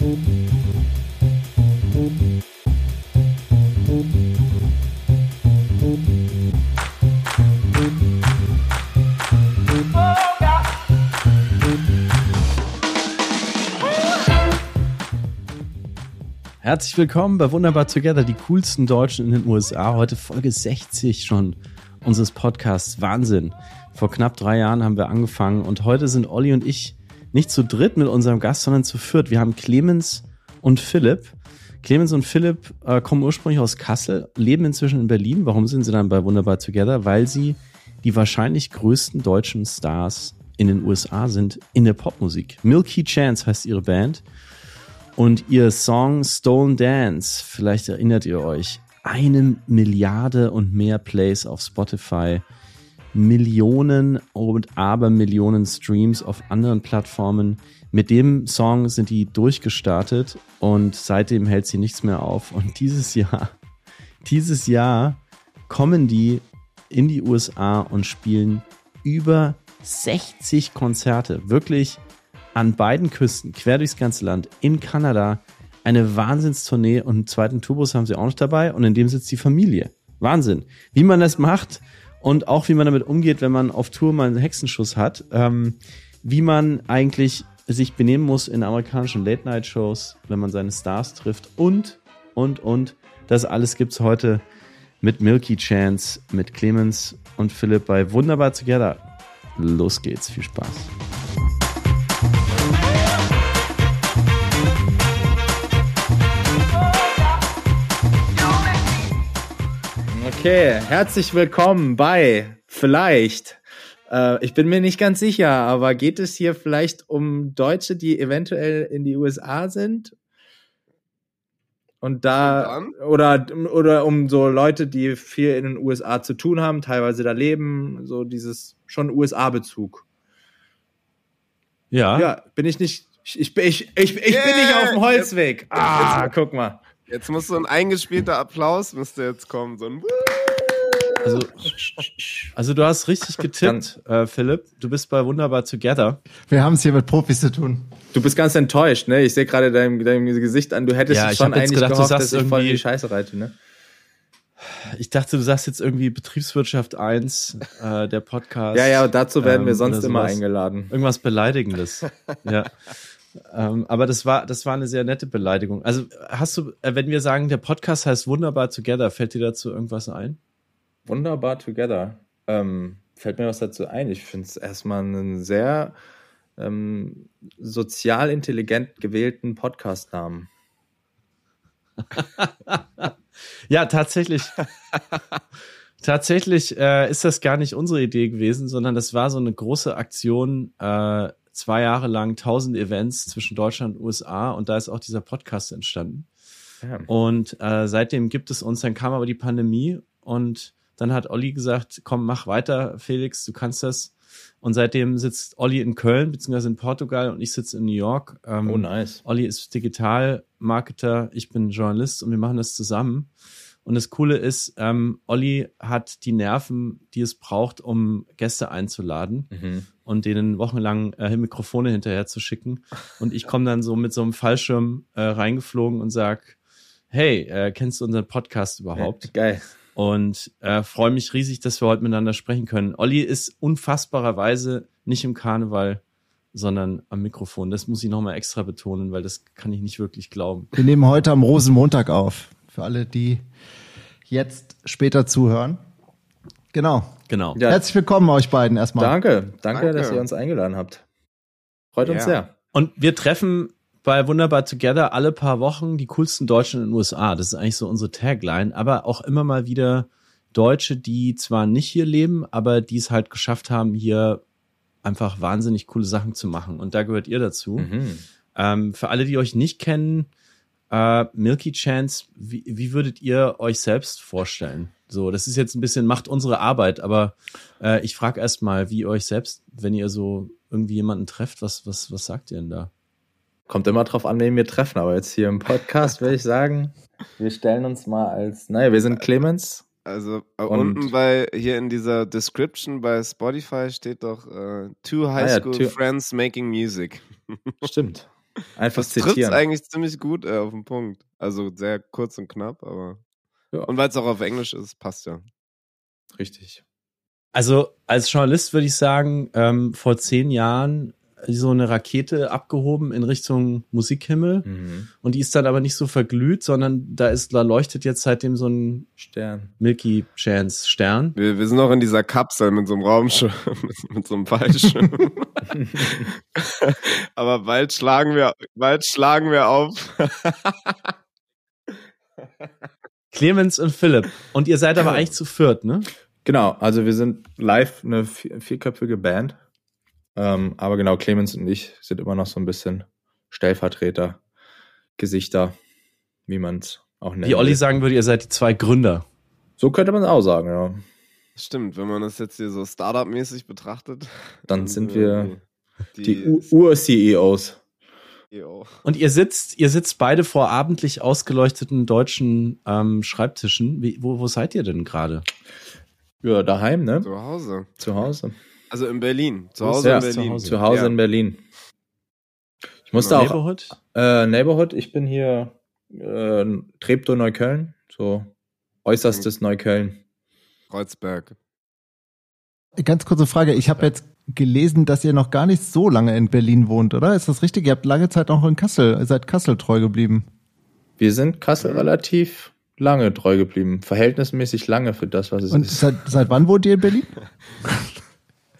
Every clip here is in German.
Herzlich willkommen bei Wunderbar Together, die coolsten Deutschen in den USA. Heute Folge 60 schon unseres Podcasts. Wahnsinn. Vor knapp drei Jahren haben wir angefangen und heute sind Olli und ich nicht zu dritt mit unserem Gast, sondern zu viert. Wir haben Clemens und Philipp. Clemens und Philipp äh, kommen ursprünglich aus Kassel, leben inzwischen in Berlin. Warum sind sie dann bei Wunderbar Together? Weil sie die wahrscheinlich größten deutschen Stars in den USA sind in der Popmusik. Milky Chance heißt ihre Band. Und ihr Song Stolen Dance, vielleicht erinnert ihr euch, eine Milliarde und mehr Plays auf Spotify, Millionen und Abermillionen Streams auf anderen Plattformen. Mit dem Song sind die durchgestartet und seitdem hält sie nichts mehr auf. Und dieses Jahr, dieses Jahr kommen die in die USA und spielen über 60 Konzerte. Wirklich an beiden Küsten, quer durchs ganze Land, in Kanada, eine Wahnsinnstournee und einen zweiten Tourbus haben sie auch noch dabei und in dem sitzt die Familie. Wahnsinn. Wie man das macht und auch wie man damit umgeht, wenn man auf Tour mal einen Hexenschuss hat, ähm, wie man eigentlich sich benehmen muss in amerikanischen Late-Night-Shows, wenn man seine Stars trifft und, und, und. Das alles gibt's heute mit Milky Chance, mit Clemens und Philipp bei Wunderbar Together. Los geht's, viel Spaß. Okay, herzlich willkommen bei vielleicht. Äh, ich bin mir nicht ganz sicher, aber geht es hier vielleicht um Deutsche, die eventuell in die USA sind? Und da Und oder oder um so Leute, die viel in den USA zu tun haben, teilweise da leben, so dieses schon USA-Bezug. Ja. Ja, bin ich nicht. Ich, ich, ich, ich, ich yeah. bin nicht auf dem Holzweg. Ah, guck mal. Jetzt muss so ein eingespielter Applaus müsste jetzt kommen. So ein also, also du hast richtig getippt, äh, Philipp. Du bist bei Wunderbar Together. Wir haben es hier mit Profis zu tun. Du bist ganz enttäuscht, ne? Ich sehe gerade dein, dein Gesicht an. Du hättest ja, schon eigentlich gedacht, gehofft, dass ich voll die Scheiße reite, ne? Ich dachte, du sagst jetzt irgendwie Betriebswirtschaft 1, äh, der Podcast. Ja, ja, dazu werden ähm, wir sonst immer eingeladen. Irgendwas Beleidigendes. ja. Ähm, aber das war, das war eine sehr nette Beleidigung. Also hast du, äh, wenn wir sagen, der Podcast heißt Wunderbar Together, fällt dir dazu irgendwas ein? Wunderbar Together. Ähm, fällt mir was dazu ein. Ich finde es erstmal einen sehr ähm, sozial intelligent gewählten Podcast-Namen. ja, tatsächlich. tatsächlich äh, ist das gar nicht unsere Idee gewesen, sondern das war so eine große Aktion äh, zwei Jahre lang tausend Events zwischen Deutschland und USA und da ist auch dieser Podcast entstanden. Ja. Und äh, seitdem gibt es uns, dann kam aber die Pandemie und dann hat Olli gesagt, komm, mach weiter, Felix, du kannst das. Und seitdem sitzt Olli in Köln, beziehungsweise in Portugal und ich sitze in New York. Ähm, oh, nice. Olli ist Digitalmarketer, ich bin Journalist und wir machen das zusammen. Und das Coole ist, ähm, Olli hat die Nerven, die es braucht, um Gäste einzuladen mhm. und denen wochenlang äh, Mikrofone hinterher zu schicken. Und ich komme dann so mit so einem Fallschirm äh, reingeflogen und sag, hey, äh, kennst du unseren Podcast überhaupt? Ja, geil. Und äh, freue mich riesig, dass wir heute miteinander sprechen können. Olli ist unfassbarerweise nicht im Karneval, sondern am Mikrofon. Das muss ich nochmal extra betonen, weil das kann ich nicht wirklich glauben. Wir nehmen heute am Rosenmontag auf. Für alle, die jetzt später zuhören. Genau. Genau. Ja. Herzlich willkommen euch beiden erstmal. Danke. Danke, Danke. dass ihr uns eingeladen habt. Freut uns ja. sehr. Und wir treffen bei Wunderbar Together alle paar Wochen die coolsten Deutschen in den USA. Das ist eigentlich so unsere Tagline, aber auch immer mal wieder Deutsche, die zwar nicht hier leben, aber die es halt geschafft haben, hier einfach wahnsinnig coole Sachen zu machen. Und da gehört ihr dazu. Mhm. Ähm, für alle, die euch nicht kennen, äh, Milky Chance, wie, wie würdet ihr euch selbst vorstellen? So, das ist jetzt ein bisschen, macht unsere Arbeit, aber äh, ich frage erst mal, wie ihr euch selbst, wenn ihr so irgendwie jemanden trefft, was, was, was sagt ihr denn da? Kommt immer drauf an, wen wir treffen, aber jetzt hier im Podcast würde ich sagen, wir stellen uns mal als, naja, wir sind Clemens. Also äh, unten bei hier in dieser Description bei Spotify steht doch uh, Two High School ah ja, two. Friends Making Music. Stimmt. Einfach das zitieren. eigentlich ziemlich gut äh, auf den Punkt. Also sehr kurz und knapp, aber. Ja. Und weil es auch auf Englisch ist, passt ja. Richtig. Also als Journalist würde ich sagen, ähm, vor zehn Jahren so eine Rakete abgehoben in Richtung Musikhimmel mhm. und die ist dann aber nicht so verglüht, sondern da ist, da leuchtet jetzt seitdem so ein Stern. Milky Chance Stern. Wir, wir sind auch in dieser Kapsel mit so einem Raumschirm, mit, mit so einem Fallschirm. aber bald schlagen wir, bald schlagen wir auf. Clemens und Philipp. Und ihr seid aber eigentlich zu viert, ne? Genau, also wir sind live eine vierköpfige Band. Ähm, aber genau, Clemens und ich sind immer noch so ein bisschen Stellvertreter, Gesichter, wie man es auch nennt. Wie Olli sagen würde, ihr seid die zwei Gründer. So könnte man es auch sagen, ja. Stimmt, wenn man das jetzt hier so Startup-mäßig betrachtet. Dann, sind wir die, die Ur-CEOs. Und ihr sitzt, ihr sitzt beide vor abendlich ausgeleuchteten deutschen ähm, Schreibtischen. Wie, wo, wo seid ihr denn gerade? Ja, daheim, ne? Zu Hause. Zu Hause. Also in Berlin. Zu Hause ja, in Berlin. Zu Hause, zu Hause ja. in Berlin. Ich musste auch. Neighborhood? Äh, Neighborhood. Ich bin hier äh, Treptow Neukölln. So äußerstes mhm. Neukölln. Kreuzberg. Ganz kurze Frage. Ich habe jetzt gelesen, dass ihr noch gar nicht so lange in Berlin wohnt, oder? Ist das richtig? Ihr habt lange Zeit auch in Kassel, ihr seid Kassel treu geblieben. Wir sind Kassel mhm. relativ lange treu geblieben. Verhältnismäßig lange für das, was es Und ist. Und seit, seit wann wohnt ihr in Berlin?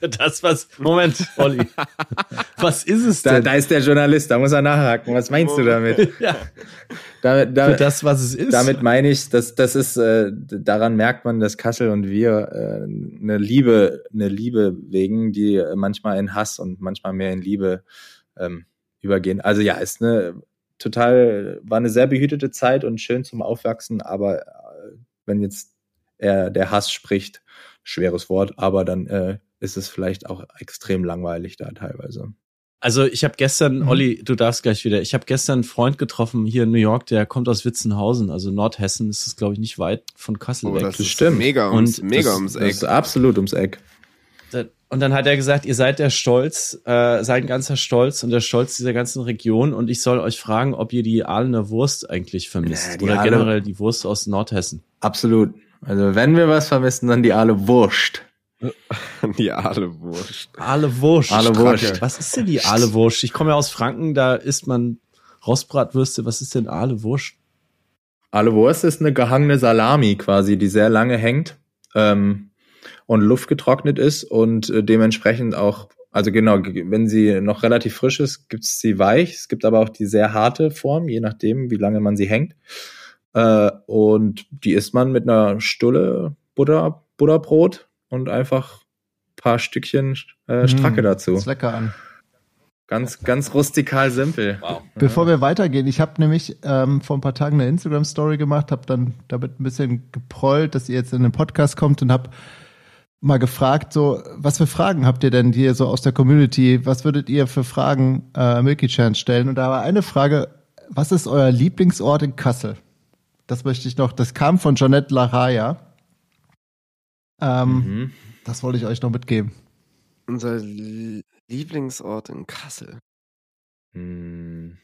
Das was. Moment, Olli. Was ist es denn? Da, da, ist der Journalist, da muss er nachhaken. Was meinst du damit? ja. Damit, damit, Für das, was es ist. Damit meine ich, dass das ist, äh, daran merkt man, dass Kassel und wir äh, eine Liebe, eine Liebe wegen, die manchmal in Hass und manchmal mehr in Liebe ähm, übergehen. Also ja, ist eine total, war eine sehr behütete Zeit und schön zum Aufwachsen, aber äh, wenn jetzt er der Hass spricht, schweres Wort, aber dann äh, ist es vielleicht auch extrem langweilig da teilweise. Also ich habe gestern, mhm. Olli, du darfst gleich wieder, ich habe gestern einen Freund getroffen hier in New York, der kommt aus Witzenhausen, also Nordhessen, ist es glaube ich nicht weit von Kassel oh, weg. Das, das stimmt. Mega ums, und mega das, ums Eck. Das ist absolut ums Eck. Und dann hat er gesagt, ihr seid der Stolz, äh, seid ein ganzer Stolz und der Stolz dieser ganzen Region und ich soll euch fragen, ob ihr die Ahlener Wurst eigentlich vermisst ja, oder Aale, generell die Wurst aus Nordhessen. Absolut. Also wenn wir was vermissen, dann die Aale Wurst. Die Ahlewurst. Ahlewurst. Ahlewurst. Was ist denn die Ahlewurst? Ich komme ja aus Franken, da isst man Rostbratwürste. Was ist denn Ahlewurst? Ahlewurst ist eine gehangene Salami quasi, die sehr lange hängt ähm, und luftgetrocknet ist und äh, dementsprechend auch, also genau, wenn sie noch relativ frisch ist, gibt es sie weich. Es gibt aber auch die sehr harte Form, je nachdem, wie lange man sie hängt. Äh, und die isst man mit einer Stulle Butter, Butterbrot und einfach paar Stückchen äh, Stracke mm, dazu. Ist lecker an. Ganz, ganz rustikal simpel. Wow. Bevor wir weitergehen, ich habe nämlich ähm, vor ein paar Tagen eine Instagram-Story gemacht, habe dann damit ein bisschen geprollt, dass ihr jetzt in den Podcast kommt und habe mal gefragt, so, was für Fragen habt ihr denn hier so aus der Community? Was würdet ihr für Fragen äh, Milky Chance stellen? Und da war eine Frage, was ist euer Lieblingsort in Kassel? Das möchte ich noch, das kam von Jeanette Laraya. Ähm, mhm. Das wollte ich euch noch mitgeben. Unser Lieblingsort in Kassel. Hm.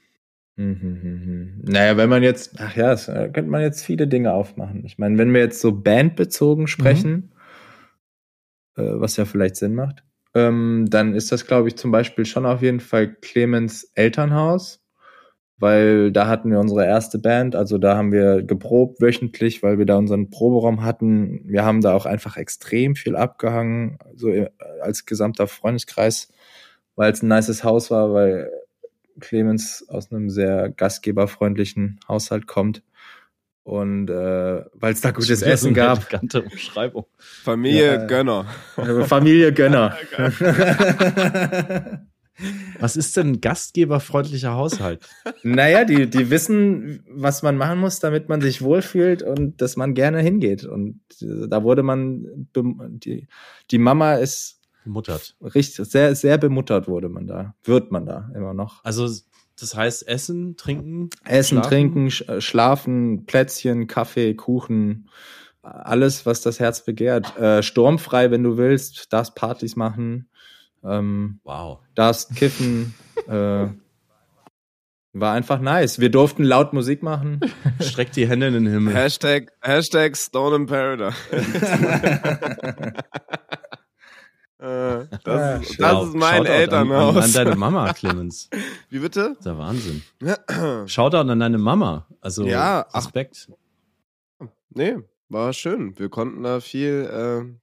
Mhm, mhm, naja, wenn man jetzt, ach ja, äh, könnte man jetzt viele Dinge aufmachen. Ich meine, wenn wir jetzt so bandbezogen sprechen, mhm. äh, was ja vielleicht Sinn macht, ähm, dann ist das, glaube ich, zum Beispiel schon auf jeden Fall Clemens Elternhaus weil da hatten wir unsere erste Band, also da haben wir geprobt wöchentlich, weil wir da unseren Proberaum hatten. Wir haben da auch einfach extrem viel abgehangen, so äh, als gesamter Freundeskreis, weil es ein nices Haus war, weil Clemens aus einem sehr gastgeberfreundlichen Haushalt kommt und äh, weil es da gutes Essen gab. Umschreibung. Familie ja, Gönner. Familie Gönner. Was ist denn ein gastgeberfreundlicher Haushalt? Naja, die, die wissen, was man machen muss, damit man sich wohlfühlt und dass man gerne hingeht. Und da wurde man, die, die Mama ist bemuttert. Richtig, sehr, sehr bemuttert wurde man da. Wird man da immer noch. Also, das heißt Essen, Trinken? Essen, schlafen? Trinken, äh, Schlafen, Plätzchen, Kaffee, Kuchen, alles, was das Herz begehrt. Äh, sturmfrei, wenn du willst, darfst Partys machen. Ähm, wow. Darfst kiffen. äh, War einfach nice. Wir durften laut Musik machen. Streckt die Hände in den Himmel. Hashtag, Hashtag Stone in Paradise. Äh, das, ist, das ist mein Shoutout Elternhaus. An, an, an deine Mama, Clemens. Wie bitte? Das ist ja Wahnsinn. Shoutout an deine Mama. Also Ja, ach. Respekt. Nee, war schön. Wir konnten da viel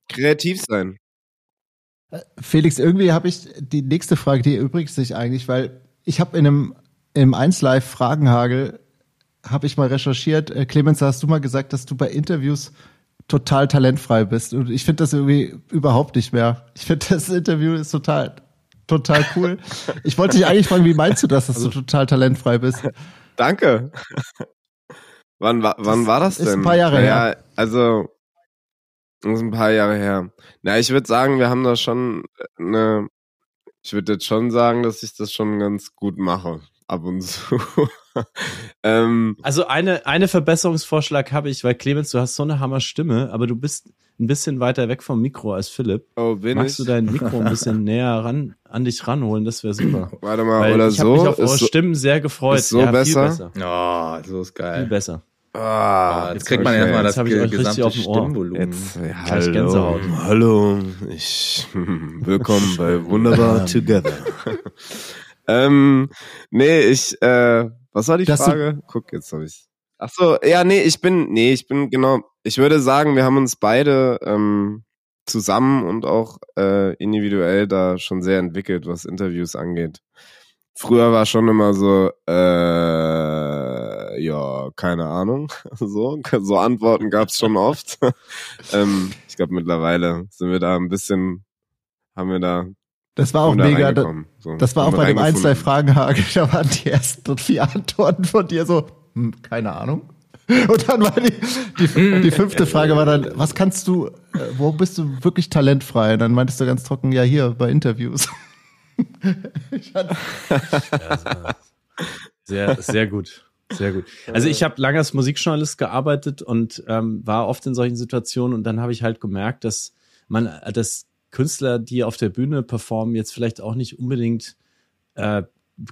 äh, kreativ sein. Felix, irgendwie habe ich die nächste Frage, die erübrigt sich eigentlich, weil ich habe in einem im 1 Live Fragenhagel habe ich mal recherchiert. Äh, Clemens, hast du mal gesagt, dass du bei Interviews total talentfrei bist und ich finde das irgendwie überhaupt nicht mehr. Ich finde das Interview ist total total cool. Ich wollte dich eigentlich fragen, wie meinst du das, dass du total talentfrei bist? Danke. wann, wa wann Das war das denn? ist ein paar Jahre ja, her. Also, das ist ein paar Jahre her. Na, ich würde sagen, wir haben da schon eine. Ich würde jetzt schon sagen, dass ich das schon ganz gut mache. Ab und zu. ähm, Also eine, eine Verbesserungsvorschlag habe ich, weil Clemens, du hast so eine Hammer Stimme, aber du bist ein bisschen weiter weg vom Mikro als Philipp. oh, bin Magst ich? du dein Mikro ein bisschen näher ran, an dich ranholen? Das wäre super. Warte mal, Weil oder ich habe so? mich auf eure Ist so Stimmen sehr gefreut. ist so ja, besser? Viel besser. Oh, so ist Viel geil. besser. Ah, Jetzt kriegt man erstmal das ge- gesamte auf dem Ohr. Stimmvolumen. Jetzt, ja, hallo, hallo, ich, willkommen bei Wunderbar Together. ähm, nee, ich, äh, was war die Dass du- Frage? Guck, jetzt habe ich. Ach so, ja, nee, ich bin, nee, ich bin genau. Ich würde sagen, wir haben uns beide ähm, zusammen und auch äh, individuell da schon sehr entwickelt, was Interviews angeht. Früher war schon immer so, äh, ja, keine Ahnung. So, so Antworten gab's schon oft. ähm, ich glaube, mittlerweile sind wir da ein bisschen, haben wir da Das war auch mega. Da, reingekommen. So, das war auch bei dem 1 reingefunden. Fragenhagel, da waren die ersten vier Antworten von dir so, hm, keine Ahnung. Und dann war die, die, die fünfte Frage war dann, was kannst du, äh, wo bist du wirklich talentfrei? Und dann meintest du ganz trocken, ja hier, bei Interviews. Ich fand- Sehr, sehr gut. Sehr gut. Also ich habe lange als Musikjournalist gearbeitet und ähm, war oft in solchen Situationen und dann habe ich halt gemerkt, dass man, dass Künstler, die auf der Bühne performen, jetzt vielleicht auch nicht unbedingt äh,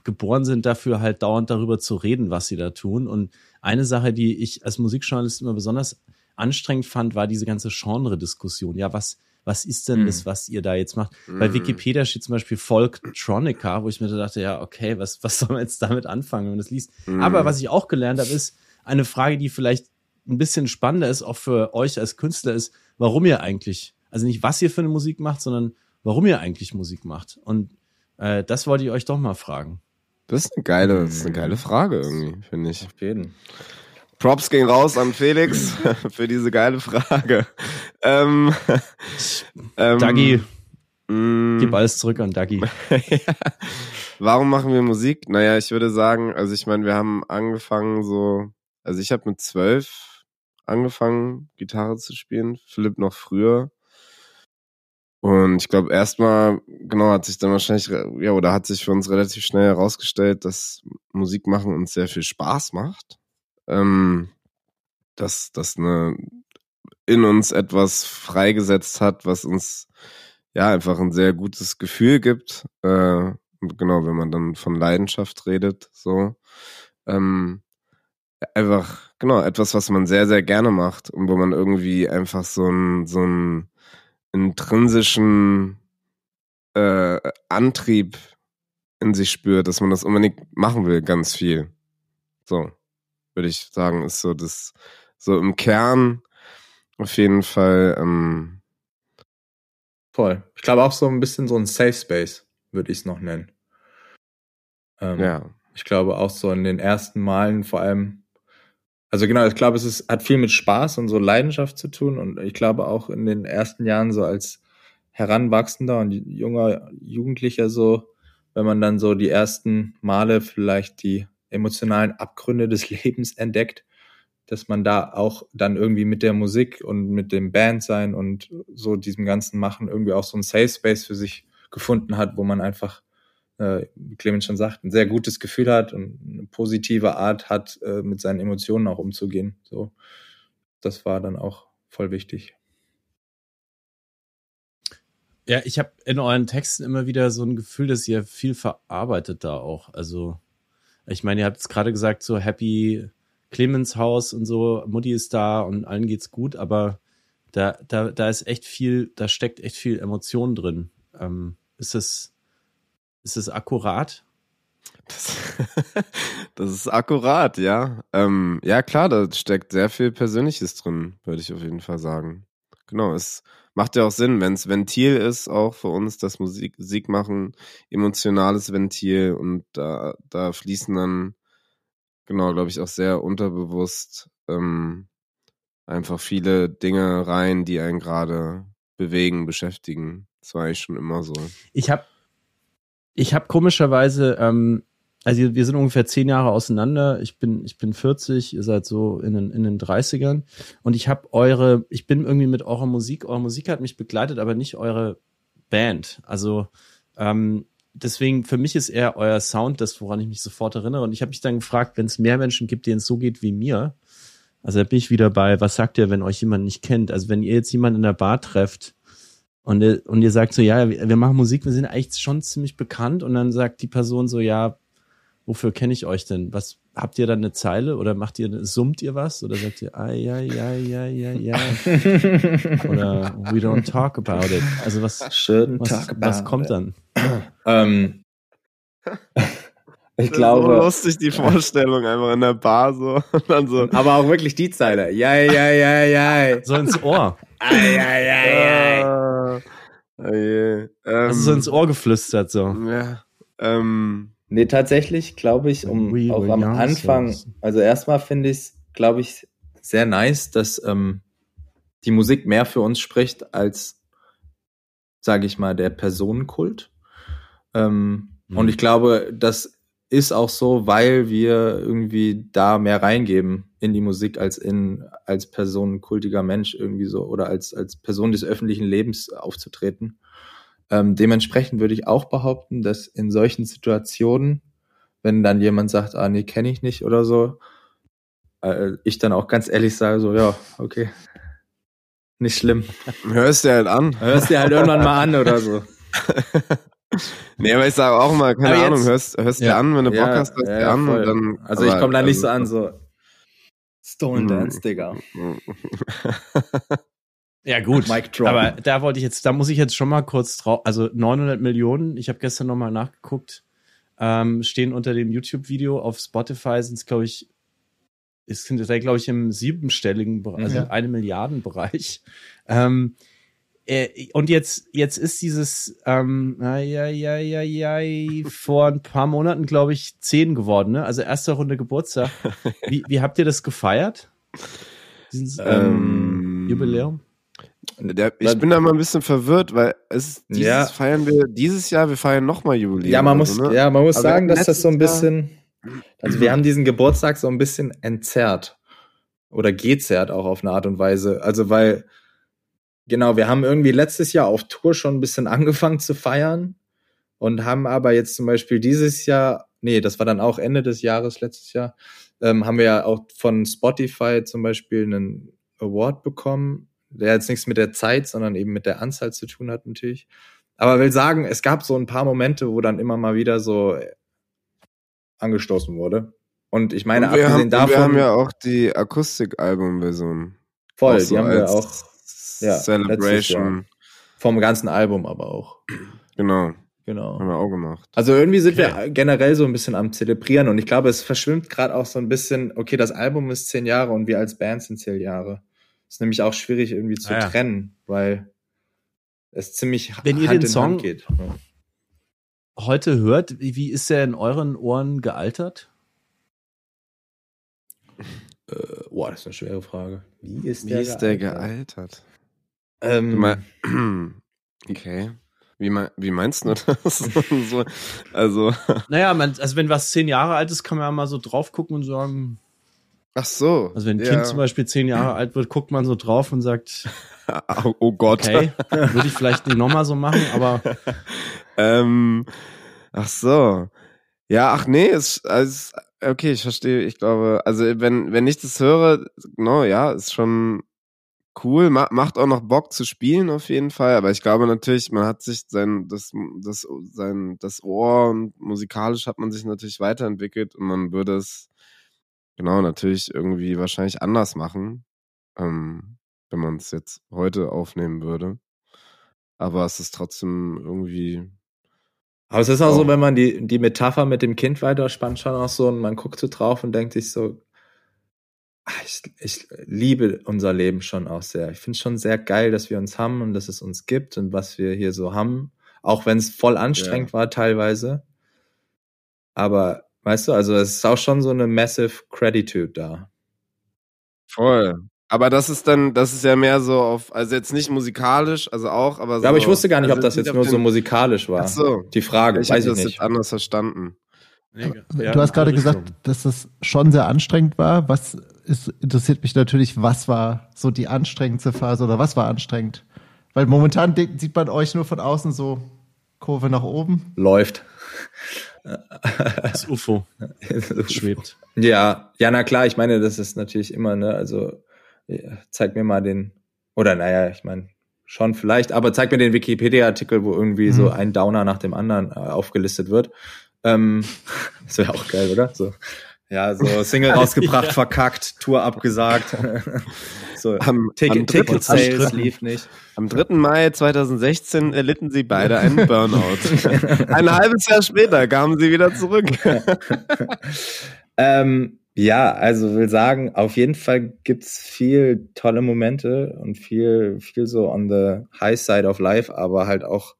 geboren sind, dafür halt dauernd darüber zu reden, was sie da tun. Und eine Sache, die ich als Musikjournalist immer besonders anstrengend fand, war diese ganze Genre-Diskussion. Ja, was, was ist denn Mhm. das, was ihr da jetzt macht? Bei Mhm. Wikipedia steht zum Beispiel Folktronica, wo ich mir so dachte, ja, okay, was, was soll man jetzt damit anfangen, wenn man das liest? Mhm. Aber was ich auch gelernt habe, ist eine Frage, die vielleicht ein bisschen spannender ist, auch für euch als Künstler, ist, warum ihr eigentlich, also nicht was ihr für eine Musik macht, sondern warum ihr eigentlich Musik macht. Und äh, das wollte ich euch doch mal fragen. Das ist eine geile, das ist eine geile Frage irgendwie, finde ich. Auf jeden. Props gehen raus an Felix für diese geile Frage. Ähm, ähm, Dagi, mh, gib alles zurück an Dagi. Warum machen wir Musik? Naja, ich würde sagen, also ich meine, wir haben angefangen so, also ich habe mit zwölf angefangen, Gitarre zu spielen, Philipp noch früher. Und ich glaube, erstmal, genau, hat sich dann wahrscheinlich, ja, oder hat sich für uns relativ schnell herausgestellt, dass Musik machen uns sehr viel Spaß macht. Ähm, dass das eine in uns etwas freigesetzt hat, was uns ja einfach ein sehr gutes Gefühl gibt. Äh, genau, wenn man dann von Leidenschaft redet, so. Ähm, einfach, genau, etwas, was man sehr, sehr gerne macht und wo man irgendwie einfach so einen, so einen intrinsischen äh, Antrieb in sich spürt, dass man das unbedingt machen will, ganz viel. So, würde ich sagen, ist so das, so im Kern auf jeden Fall, ähm, Voll. Ich glaube auch so ein bisschen so ein Safe Space, würde ich es noch nennen. Ähm, ja. Ich glaube auch so in den ersten Malen vor allem. Also genau, ich glaube, es ist, hat viel mit Spaß und so Leidenschaft zu tun. Und ich glaube auch in den ersten Jahren so als Heranwachsender und junger Jugendlicher so, wenn man dann so die ersten Male vielleicht die emotionalen Abgründe des Lebens entdeckt, dass man da auch dann irgendwie mit der Musik und mit dem Bandsein und so diesem ganzen Machen irgendwie auch so ein Safe Space für sich gefunden hat, wo man einfach äh, wie Clemens schon sagt, ein sehr gutes Gefühl hat und eine positive Art hat, äh, mit seinen Emotionen auch umzugehen. So, das war dann auch voll wichtig. Ja, ich habe in euren Texten immer wieder so ein Gefühl, dass ihr viel verarbeitet da auch. Also Ich meine, ihr habt es gerade gesagt, so Happy Clemens Haus und so, Mutti ist da und allen geht's gut, aber da, da, da ist echt viel, da steckt echt viel Emotion drin. Ähm, ist es, ist es akkurat? Das, das ist akkurat, ja. Ähm, ja, klar, da steckt sehr viel Persönliches drin, würde ich auf jeden Fall sagen. Genau, es macht ja auch Sinn, wenn es Ventil ist, auch für uns, das Musik, Musik machen, emotionales Ventil und da, da fließen dann, genau, glaube ich, auch sehr unterbewusst ähm, einfach viele Dinge rein, die einen gerade bewegen, beschäftigen. Das war eigentlich schon immer so. Ich habe ich hab komischerweise, ähm, also wir sind ungefähr zehn Jahre auseinander. Ich bin, ich bin 40, ihr seid so in den, in den 30ern. Und ich habe eure, ich bin irgendwie mit eurer Musik, eure Musik hat mich begleitet, aber nicht eure Band. Also ähm, deswegen, für mich ist eher euer Sound das, woran ich mich sofort erinnere. Und ich habe mich dann gefragt, wenn es mehr Menschen gibt, denen es so geht wie mir, also da bin ich wieder bei, was sagt ihr, wenn euch jemand nicht kennt? Also wenn ihr jetzt jemanden in der Bar trefft und und ihr sagt so, ja, wir machen Musik, wir sind eigentlich schon ziemlich bekannt und dann sagt die Person so, ja, wofür kenne ich euch denn? Was habt ihr dann eine Zeile oder macht ihr summt ihr was oder sagt ihr ai ai ai ai ai ai oder we don't talk about it? Also was Schön was, talk about was kommt it. dann? Ähm, ich So glaube, lustig die Vorstellung, einfach in der Bar so und dann so. aber auch wirklich die Zeile. Ja, ja, ja, ja. So ins Ohr. Ai, ai, ai, ai. Oh je. Ähm, Also so ins Ohr geflüstert so. Ja. Ähm, Nee, tatsächlich glaube ich, um We auch am Anfang, also erstmal finde ich es, glaube ich, sehr nice, dass ähm, die Musik mehr für uns spricht als, sage ich mal, der Personenkult. Ähm, Mhm. Und ich glaube, das ist auch so, weil wir irgendwie da mehr reingeben in die Musik als in als personenkultiger Mensch irgendwie so oder als als Person des öffentlichen Lebens aufzutreten. Ähm, dementsprechend würde ich auch behaupten, dass in solchen Situationen, wenn dann jemand sagt, ah nee, kenne ich nicht oder so, äh, ich dann auch ganz ehrlich sage, so ja, okay, nicht schlimm. hörst dir halt an. Hörst dir halt irgendwann mal an oder so. Nee, aber ich sage auch mal, keine Aber Ahnung, jetzt- hörst, hörst dir Ja. an, wenn du Bock Ja, hast, hörst ja, dir an voll. und dann. Also ich komme da nicht also- so an, so Mhm. Dance, Digga. Ja, gut. Aber da wollte ich jetzt, da muss ich jetzt schon mal kurz drauf, also 900 Millionen, ich habe gestern nochmal nachgeguckt, ähm, stehen unter dem YouTube-Video auf Spotify sind es, glaube ich, ist sind da, glaube ich, im siebenstelligen Bereich, also Ja. eine Milliarden-Bereich. Ähm, äh, und jetzt, jetzt ist dieses, ähm, ai, ai, ai, ai, ai, vor ein paar Monaten, glaube ich, zehn geworden, ne? Also erste Runde Geburtstag. Wie, wie habt ihr das gefeiert? Dieses Ähm, Jubiläum? Der, ich bin da mal ein bisschen verwirrt, weil es dieses Ja. feiern wir dieses Jahr, wir feiern nochmal Jubiläum. Ja, man muss, also, ne? ja, man muss Aber sagen, dass das so ein bisschen, also wir haben diesen Geburtstag so ein bisschen entzerrt oder gezerrt auch auf eine Art und Weise. Also weil, genau, wir haben irgendwie letztes Jahr auf Tour schon ein bisschen angefangen zu feiern und haben aber jetzt zum Beispiel dieses Jahr, nee, das war dann auch Ende des Jahres letztes Jahr, ähm, haben wir ja auch von Spotify zum Beispiel einen Award bekommen, der jetzt nichts mit der Zeit, sondern eben mit der Anzahl zu tun hat natürlich. Aber will sagen, es gab so ein paar Momente, wo dann immer mal wieder so angestoßen wurde. Und ich meine, und wir, haben, abgesehen und davon, wir haben ja auch die Akustik-Album-Version. voll, Auch die so haben wir auch ja, Celebration. vom ganzen Album aber auch. Genau, Genau. haben wir auch gemacht. Also irgendwie sind wir generell so ein bisschen am Zelebrieren und ich glaube, es verschwimmt gerade auch so ein bisschen, okay, das Album ist zehn Jahre und wir als Band sind zehn Jahre. Ist nämlich auch schwierig irgendwie zu Ah ja. trennen, weil es ziemlich Wenn ihr Hand den in Song- Hand geht. Heute hört, wie, wie ist er in euren Ohren gealtert? Äh, boah, das ist eine schwere Frage. Wie ist Wie der ist der gealtert? Ähm, okay. Wie, mein, wie meinst du das? so, also, Naja, man, also wenn was zehn Jahre alt ist, kann man ja mal so drauf gucken und sagen, ach so. also wenn ein ja. Kind zum Beispiel zehn Jahre alt wird, guckt man so drauf und sagt, Oh, oh Gott. okay, würde ich vielleicht nicht nochmal so machen, aber ähm, ach so. Ja, ach nee, ist, also, okay, ich verstehe. Ich glaube, also wenn, wenn ich das höre, no, ja, ist schon cool, ma macht auch noch Bock zu spielen auf jeden Fall, aber ich glaube natürlich, man hat sich sein, das, das, sein, das Ohr und musikalisch hat man sich natürlich weiterentwickelt und man würde es genau natürlich irgendwie wahrscheinlich anders machen, ähm, wenn man es jetzt heute aufnehmen würde. Aber es ist trotzdem irgendwie. Aber es ist auch, auch so, wenn man die, die Metapher mit dem Kind weiterspannt, schon auch so und man guckt so drauf und denkt sich so, Ah, ich, ich liebe unser Leben schon auch sehr. Ich finde es schon sehr geil, dass wir uns haben und dass es uns gibt und was wir hier so haben. Auch wenn es voll anstrengend ja. war teilweise. Aber weißt du, also es ist auch schon so eine massive Gratitude da. Voll. Aber das ist dann, das ist ja mehr so auf, also jetzt nicht musikalisch, also auch, aber so. Ja, aber ich wusste gar nicht, also ob das jetzt nur so musikalisch war. Ach so. Die Frage, ich weiß ich das nicht. jetzt anders verstanden. Nee, ja, du hast gerade gesagt, dass das schon sehr anstrengend war. Was ist, interessiert mich natürlich, was war so die anstrengendste Phase oder was war anstrengend? Weil momentan sieht man euch nur von außen so Kurve nach oben. Läuft. Das UFO. schwebt. Ja, ja, na klar, ich meine, das ist natürlich immer, ne, also zeig mir mal den, oder naja, ich meine, schon vielleicht, aber zeig mir den Wikipedia-Artikel, wo irgendwie mhm. so ein Downer nach dem anderen äh, aufgelistet wird. Ähm, das wäre auch geil, oder? So. Ja, so Single rausgebracht, ja. verkackt, Tour abgesagt. so, am, Ticket, am Ticket Sales lief nicht. Am 3. Mai 2016 erlitten sie beide einen Burnout. Ein halbes Jahr später kamen sie wieder zurück. ähm, ja, also will sagen, auf jeden Fall gibt's viel tolle Momente und viel, viel so on the high side of life, aber halt auch,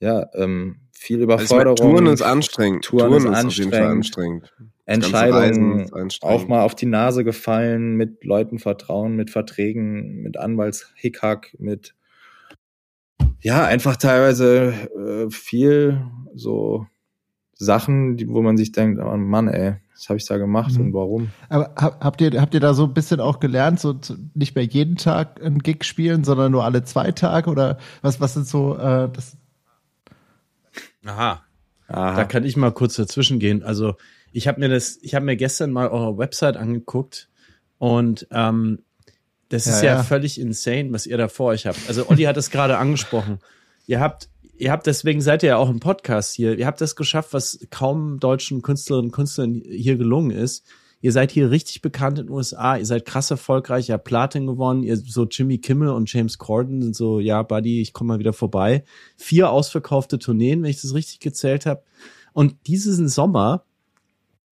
ja, ähm, viel Überforderung. Also Touren ist anstrengend. Touren, Touren ist, ist anstrengend. anstrengend. Entscheidungen auch mal auf die Nase gefallen, mit Leuten vertrauen, mit Verträgen, mit Anwaltshickhack, mit ja, einfach teilweise äh, viel so Sachen, die, wo man sich denkt, oh Mann, ey, was habe ich da gemacht mhm. und warum? Aber habt ihr, habt ihr da so ein bisschen auch gelernt, so nicht mehr jeden Tag ein Gig spielen, sondern nur alle zwei Tage? Oder was, was sind so äh, das, Aha. Aha. Da kann ich mal kurz dazwischen gehen. Also ich habe mir das, ich habe mir gestern mal eure Website angeguckt und ähm, das ist ja, ja, ja, völlig insane, was ihr da vor euch habt. Also Olli hat es gerade angesprochen. Ihr habt, ihr habt deswegen seid ihr ja auch im Podcast hier. Ihr habt das geschafft, was kaum deutschen Künstlerinnen und Künstlern hier gelungen ist ihr seid hier richtig bekannt in den USA, ihr seid krass erfolgreich, ihr habt Platin gewonnen, ihr so Jimmy Kimmel und James Corden sind so, ja, Buddy, ich komme mal wieder vorbei. Vier ausverkaufte Tourneen, wenn ich das richtig gezählt habe. Und diesen Sommer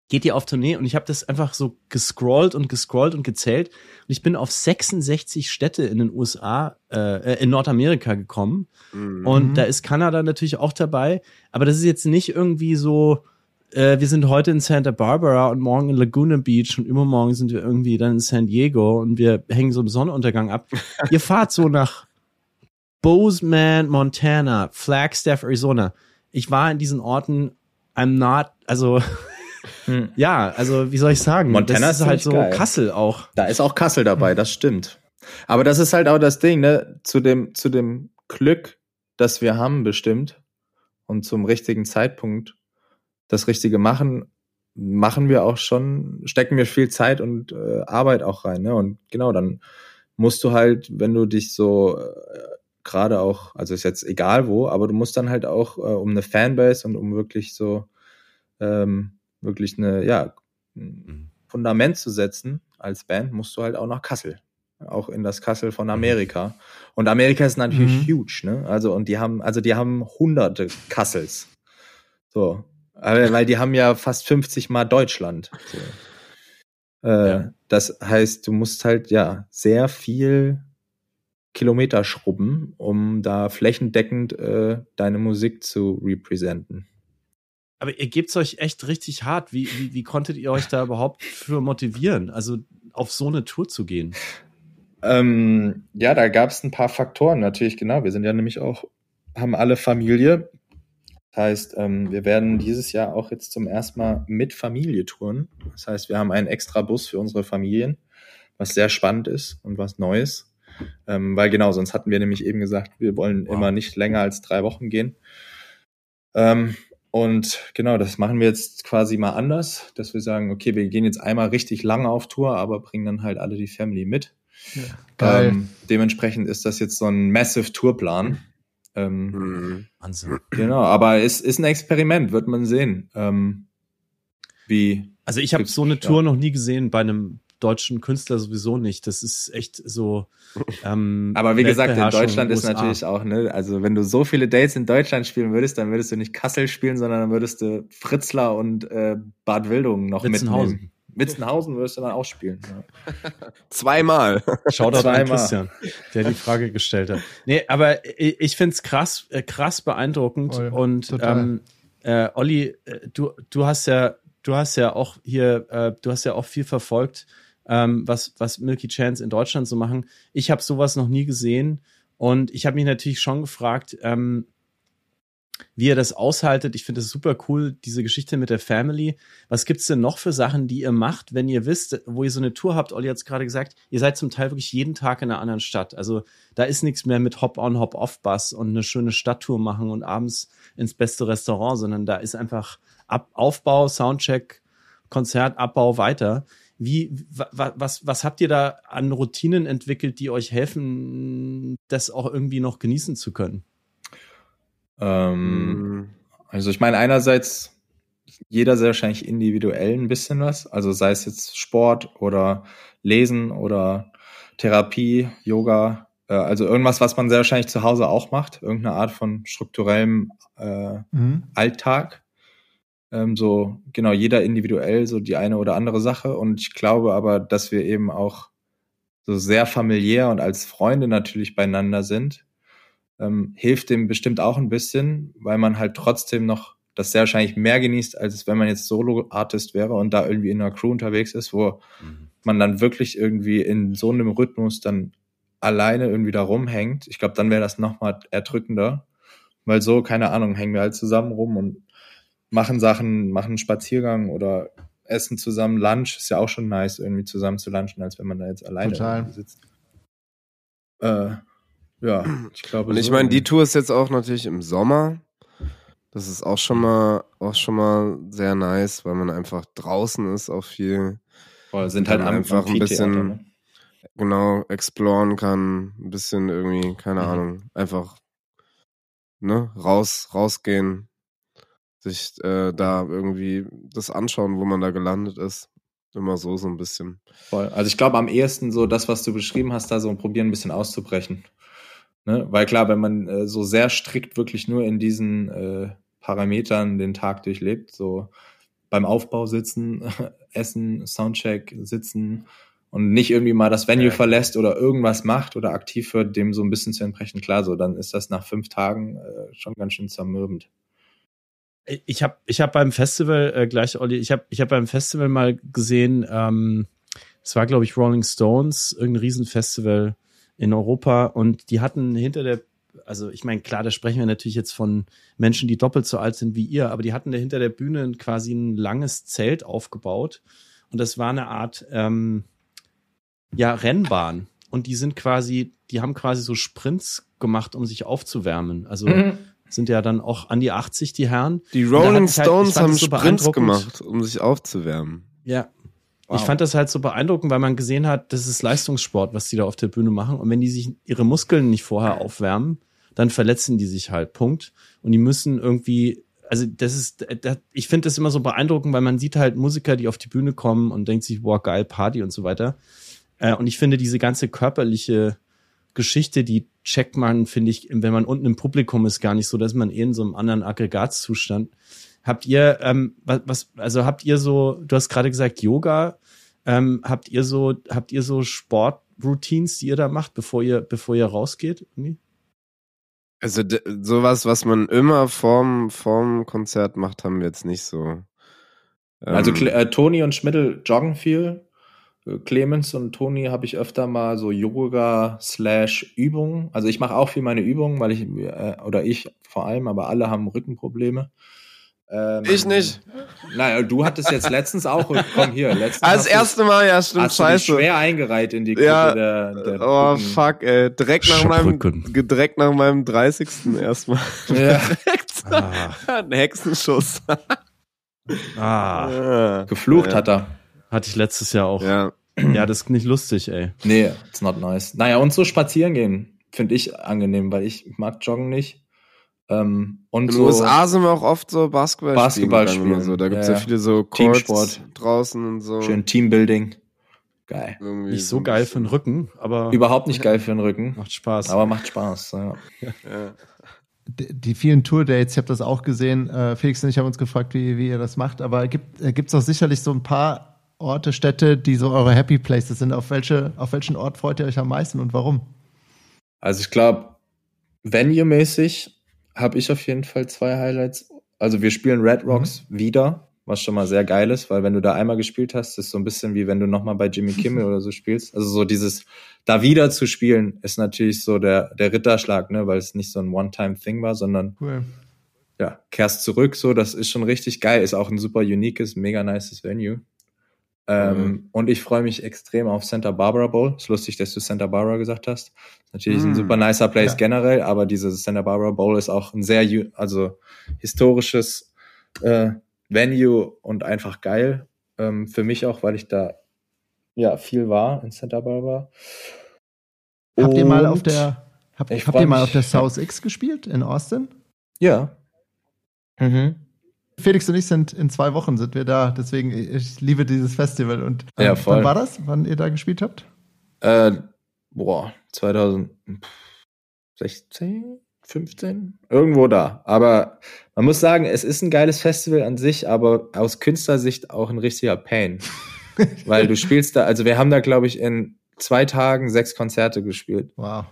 geht ihr auf Tournee und ich habe das einfach so gescrollt und gescrollt und gezählt und ich bin auf 66 Städte in den USA, äh, in Nordamerika gekommen mhm. und da ist Kanada natürlich auch dabei, aber das ist jetzt nicht irgendwie so äh, wir sind heute in Santa Barbara und morgen in Laguna Beach und übermorgen sind wir irgendwie dann in San Diego und wir hängen so im Sonnenuntergang ab. Ihr fahrt so nach Bozeman, Montana, Flagstaff, Arizona. Ich war in diesen Orten, I'm not, also hm. ja, also wie soll ich sagen? Montana das ist, halt so geil. Kassel auch. Da ist auch Kassel dabei, das stimmt. Aber das ist halt auch das Ding, ne? Zu dem, zu dem Glück, das wir haben, bestimmt und zum richtigen Zeitpunkt das Richtige machen, machen wir auch schon, stecken wir viel Zeit und äh, Arbeit auch rein. Ne? Und genau, dann musst du halt, wenn du dich so äh, gerade auch, also ist jetzt egal wo, aber du musst dann halt auch äh, um eine Fanbase und um wirklich so ähm, wirklich eine, ja, ein Fundament zu setzen als Band, musst du halt auch nach Kassel. Auch in das Kassel von Amerika. Und Amerika ist natürlich mhm. huge, ne? Also, und die haben, also die haben hunderte Kassels. So. Aber, weil die haben ja fast 50 mal Deutschland. So. Äh, ja. Das heißt, du musst halt ja sehr viel Kilometer schrubben, um da flächendeckend äh, deine Musik zu representen. Aber ihr gebt's euch echt richtig hart. Wie, wie, wie konntet ihr euch da überhaupt für motivieren, also auf so eine Tour zu gehen? Ähm, ja, da gab es ein paar Faktoren natürlich, genau. Wir sind ja nämlich auch, haben alle Familie heißt, ähm, wir werden dieses Jahr auch jetzt zum ersten Mal mit Familie touren. Das heißt, wir haben einen extra Bus für unsere Familien, was sehr spannend ist und was Neues. Ähm, weil genau, sonst hatten wir nämlich eben gesagt, wir wollen wow. immer nicht länger als drei Wochen gehen. Ähm, und genau, das machen wir jetzt quasi mal anders, dass wir sagen, okay, wir gehen jetzt einmal richtig lange auf Tour, aber bringen dann halt alle die Family mit. Geil. Ähm, dementsprechend ist das jetzt so ein Massive Tourplan. Ähm, Mhm. Wahnsinn. Genau, aber es ist ein Experiment, wird man sehen. Ähm, wie. Also ich habe so eine ja. Tour noch nie gesehen, bei einem deutschen Künstler sowieso nicht. Das ist echt so. Ähm, Aber wie gesagt, in Deutschland ist USA. natürlich auch, ne, also wenn du so viele Dates in Deutschland spielen würdest, dann würdest du nicht Kassel spielen, sondern dann würdest du Fritzlar und äh, Bad Wildungen noch Witzenhausen. mitnehmen. Witzenhausen würdest du dann auch spielen. Ja. Zweimal. Shoutout an Zweimal. Christian, der die Frage gestellt hat. Nee, aber ich, ich finde es krass, äh, krass beeindruckend. Voll, und ähm, äh, Olli, äh, du, du hast ja, du hast ja auch hier, äh, du hast ja auch viel verfolgt, ähm, was, was Milky Chance in Deutschland so machen. Ich habe sowas noch nie gesehen und ich habe mich natürlich schon gefragt, ähm, wie ihr das aushaltet. Ich finde es super cool, diese Geschichte mit der Family. Was gibt's denn noch für Sachen, die ihr macht, wenn ihr wisst, wo ihr so eine Tour habt? Olli hat es gerade gesagt, ihr seid zum Teil wirklich jeden Tag in einer anderen Stadt. Also da ist nichts mehr mit Hop-on, Hop-off-Bus und eine schöne Stadttour machen und abends ins beste Restaurant, sondern da ist einfach Ab Aufbau, Soundcheck, Konzert, Abbau weiter. Wie, wa, wa, was, was habt ihr da an Routinen entwickelt, die euch helfen, das auch irgendwie noch genießen zu können? Ähm, Mhm. Also ich meine, einerseits jeder sehr wahrscheinlich individuell ein bisschen was. Also sei es jetzt Sport oder Lesen oder Therapie, Yoga, äh, also irgendwas, was man sehr wahrscheinlich zu Hause auch macht, irgendeine Art von strukturellem äh, Mhm. Alltag. Ähm, so, genau, jeder individuell so die eine oder andere Sache. Und ich glaube aber, dass wir eben auch so sehr familiär und als Freunde natürlich beieinander sind, ähm, hilft dem bestimmt auch ein bisschen, weil man halt trotzdem noch das sehr wahrscheinlich mehr genießt, als wenn man jetzt Solo-Artist wäre und da irgendwie in einer Crew unterwegs ist, wo man dann wirklich irgendwie in so einem Rhythmus dann alleine irgendwie da rumhängt. Ich glaube, dann wäre das nochmal erdrückender, weil so, keine Ahnung, hängen wir halt zusammen rum und machen Sachen, machen einen Spaziergang oder essen zusammen Lunch. Ist ja auch schon nice, irgendwie zusammen zu lunchen, als wenn man da jetzt alleine sitzt. Äh, ja, ich glaube. Und ich so meine, die. Tour ist jetzt auch natürlich im Sommer. Das ist auch schon mal, auch schon mal sehr nice, weil man einfach draußen ist, auch viel, Voll, sind halt einfach ein bisschen- ne? genau, exploren kann, ein bisschen irgendwie, keine Mhm. Ahnung, einfach, ne, raus, rausgehen, sich äh, da irgendwie das anschauen, wo man da gelandet ist. Immer so, so ein bisschen. Voll. Also ich glaube am ehesten so das, was du beschrieben hast, da so probieren ein bisschen auszubrechen. Ne? Weil klar, wenn man äh, so sehr strikt wirklich nur in diesen äh, Parametern den Tag durchlebt, so beim Aufbau sitzen, essen, Soundcheck, sitzen und nicht irgendwie mal das Venue Ja. verlässt oder irgendwas macht oder aktiv wird, dem so ein bisschen zu entsprechen. Klar, so dann ist das nach fünf Tagen äh, schon ganz schön zermürbend. Ich habe ich hab beim Festival, äh, gleich Olli, ich habe ich hab beim Festival mal gesehen, ähm, es war glaube ich Rolling Stones, irgendein Riesenfestival in Europa und die hatten hinter der, also ich meine, klar, da sprechen wir natürlich jetzt von Menschen, die doppelt so alt sind wie ihr, aber die hatten da hinter der Bühne quasi ein langes Zelt aufgebaut und das war eine Art, ähm, ja, Rennbahn und die sind quasi, die haben quasi so Sprints gemacht, um sich aufzuwärmen. Also sind ja dann auch an die 80 die Herren. Die Rolling halt- Stones haben so Sprints gemacht, um sich aufzuwärmen. Ja. Wow. Ich fand das halt so beeindruckend, weil man gesehen hat, das ist Leistungssport, was die da auf der Bühne machen. Und wenn die sich ihre Muskeln nicht vorher aufwärmen, dann verletzen die sich halt. Punkt. Und die müssen irgendwie, also das ist, das, ich finde das immer so beeindruckend, weil man sieht halt Musiker, die auf die Bühne kommen und denkt sich, boah, geil, Party und so weiter. Äh, und ich finde diese ganze körperliche Geschichte, die checkt man, finde ich, wenn man unten im Publikum ist, gar nicht so, dass man eh in so einem anderen Aggregatzustand. Habt ihr, ähm, was, was, also habt ihr so, du hast gerade gesagt Yoga, ähm, habt ihr so, habt ihr so Sportroutines, die ihr da macht, bevor ihr, bevor ihr rausgeht? Irgendwie? Also sowas, was man immer vorm, vorm Konzert macht, haben wir jetzt nicht so. Also Ähm, Cle- äh, Toni und Schmidl joggen viel. Äh, Clemens und Toni habe ich öfter mal so Yoga slash Übungen. Also ich mache auch viel meine Übungen, weil ich äh, oder ich vor allem, aber alle haben Rückenprobleme. Ähm, Ich nicht. Naja, du hattest jetzt letztens auch. Komm hier, letztens Als du- erste Mal, ja, stimmt, hast du dich scheiße. schwer eingereiht in die Gruppe Ja, der, der oh, Rücken- fuck, ey. Direkt nach meinem, direkt nach meinem 30. erstmal. Ja, Direkt. Ah, Ein Hexenschuss. ah, Ah. geflucht Ja. hat er. hatte ich letztes Jahr auch. Ja. Ja, das ist nicht lustig, ey. Nee, it's not nice. Naja, und so spazieren gehen finde ich angenehm, weil ich mag Joggen nicht. Ähm, und In den so, USA sind wir auch oft so Basketball, Basketball spielen. gegangen spielen. und So. Da gibt's Ja, ja, ja. viele so Teamsport. Courts draußen und so. schön Teambuilding. Geil. Irgendwie Nicht so geil für den Rücken, aber Überhaupt nicht geil für den Rücken, macht Spaß. aber macht Spaß. Ja. Ja. Die, die vielen Tour-Dates, ich habe das auch gesehen. Äh, Felix und ich haben uns gefragt, wie, wie ihr das macht. Aber gibt äh, gibt's auch sicherlich so ein paar Orte, Städte, die so eure Happy Places sind. Auf, welche, auf welchen Ort freut ihr euch am meisten und warum? Also ich glaube, venue-mäßig habe ich auf jeden Fall zwei Highlights. Also wir spielen Red Rocks wieder, was schon mal sehr geil ist, weil wenn du da einmal gespielt hast, ist so ein bisschen wie wenn du nochmal bei Jimmy Kimmel oder so spielst. Also so dieses, da wieder zu spielen, ist natürlich so der, der Ritterschlag, ne, weil es nicht so ein One-Time-Thing war, sondern Cool. ja, kehrst zurück, so, das ist schon richtig geil, ist auch ein super uniques, mega nices Venue. Ähm, Mhm. Und ich freue mich extrem auf Santa Barbara Bowl. Ist lustig, dass du Santa Barbara gesagt hast. Ist Natürlich ein Mhm. super nicer Place Ja. generell, aber dieses Santa Barbara Bowl ist auch ein sehr, also historisches äh, Venue und einfach geil. Ähm, für mich auch, weil ich da ja viel war in Santa Barbara. Habt ihr mal auf Und- der, habt, Ich habt ihr mal auf der South X gespielt in Austin? Ja. Mhm. Felix und ich sind in zwei Wochen sind wir da, deswegen ich liebe dieses Festival. Und ähm, Ja, voll. wann war das, wann ihr da gespielt habt? Äh, boah, 2016, 15? Irgendwo da. Aber man muss sagen, es ist ein geiles Festival an sich, aber aus Künstlersicht auch ein richtiger Pain. Weil du spielst da, also wir haben da, glaube ich, in zwei Tagen sechs Konzerte gespielt. Wow.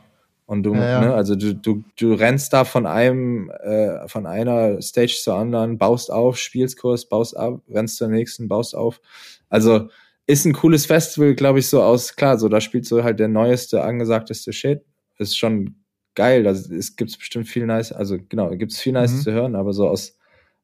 Und du, Ja, ja. ne, also du, du, du rennst da von einem, äh, von einer Stage zur anderen, baust auf, spielst kurz, baust ab, rennst zur nächsten, baust auf. Also ist ein cooles Festival, glaube ich, so aus, klar, so da spielt so halt der neueste, angesagteste Shit. Ist schon geil. Da es gibt's bestimmt viel nice, also genau, gibt's viel nice Mhm. zu hören, aber so aus,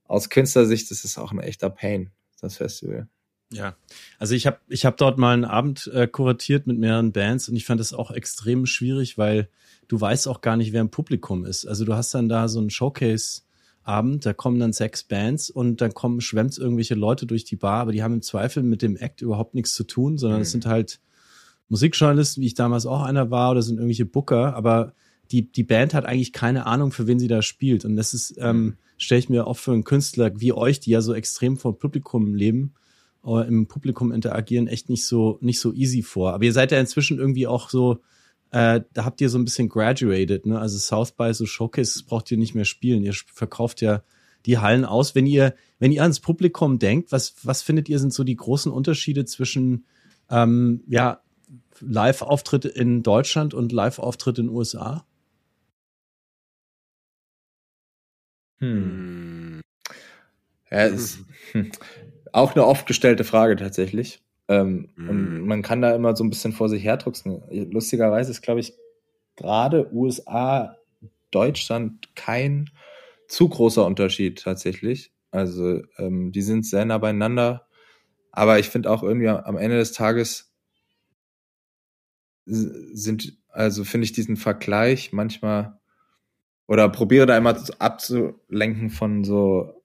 aus Künstlersicht ist es auch ein echter Pain, das Festival. Ja, also ich habe ich hab dort mal einen Abend äh, kuratiert mit mehreren Bands und ich fand das auch extrem schwierig, weil du weißt auch gar nicht, wer im Publikum ist. Also du hast dann da so einen Showcase-Abend, da kommen dann sechs Bands und dann kommen, schwemmt irgendwelche Leute durch die Bar, aber die haben im Zweifel mit dem Act überhaupt nichts zu tun, sondern es Mhm. sind halt Musikjournalisten, wie ich damals auch einer war, oder sind irgendwelche Booker, aber die, die Band hat eigentlich keine Ahnung, für wen sie da spielt. Und das ist, ähm, stelle ich mir auch für einen Künstler wie euch, die ja so extrem vor Publikum leben, im Publikum interagieren, echt nicht so, nicht so easy vor. Aber ihr seid ja inzwischen irgendwie auch so, äh, da habt ihr so ein bisschen graduated, ne? Also South by so Showcases braucht ihr nicht mehr spielen. Ihr verkauft ja die Hallen aus. Wenn ihr, wenn ihr ans Publikum denkt, was, was findet ihr sind so die großen Unterschiede zwischen, ähm, ja, Live-Auftritte in Deutschland und Live-Auftritte in den USA? Hm. Ja, ist hm, auch eine oft gestellte Frage tatsächlich. Ähm, Mhm. Und man kann da immer so ein bisschen vor sich herdrucksen. Lustigerweise ist, glaube ich, gerade USA, Deutschland kein zu großer Unterschied tatsächlich. Also ähm, die sind sehr nah beieinander. Aber ich finde auch irgendwie am Ende des Tages sind, also finde ich diesen Vergleich manchmal oder probiere da immer abzulenken von so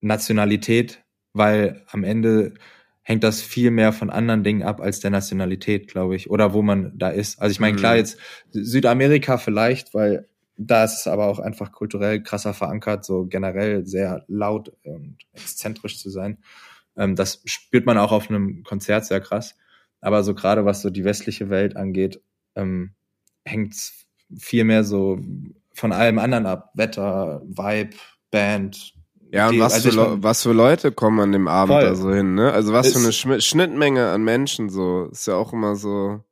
Nationalität, weil am Ende hängt das viel mehr von anderen Dingen ab als der Nationalität, glaube ich, oder wo man da ist. Also ich meine, klar, Mhm. jetzt Südamerika vielleicht, weil da ist es aber auch einfach kulturell krasser verankert, so generell sehr laut und exzentrisch zu sein. Ähm, das spürt man auch auf einem Konzert sehr krass. Aber so gerade was so die westliche Welt angeht, ähm, hängt viel mehr so von allem anderen ab. Wetter, Vibe, Band. Ja, und die- was, also für mein- was für Leute kommen an dem Abend Voll. da so hin, ne? Also was für Ist- eine Schmi- Schnittmenge an Menschen so. Ist ja auch immer so.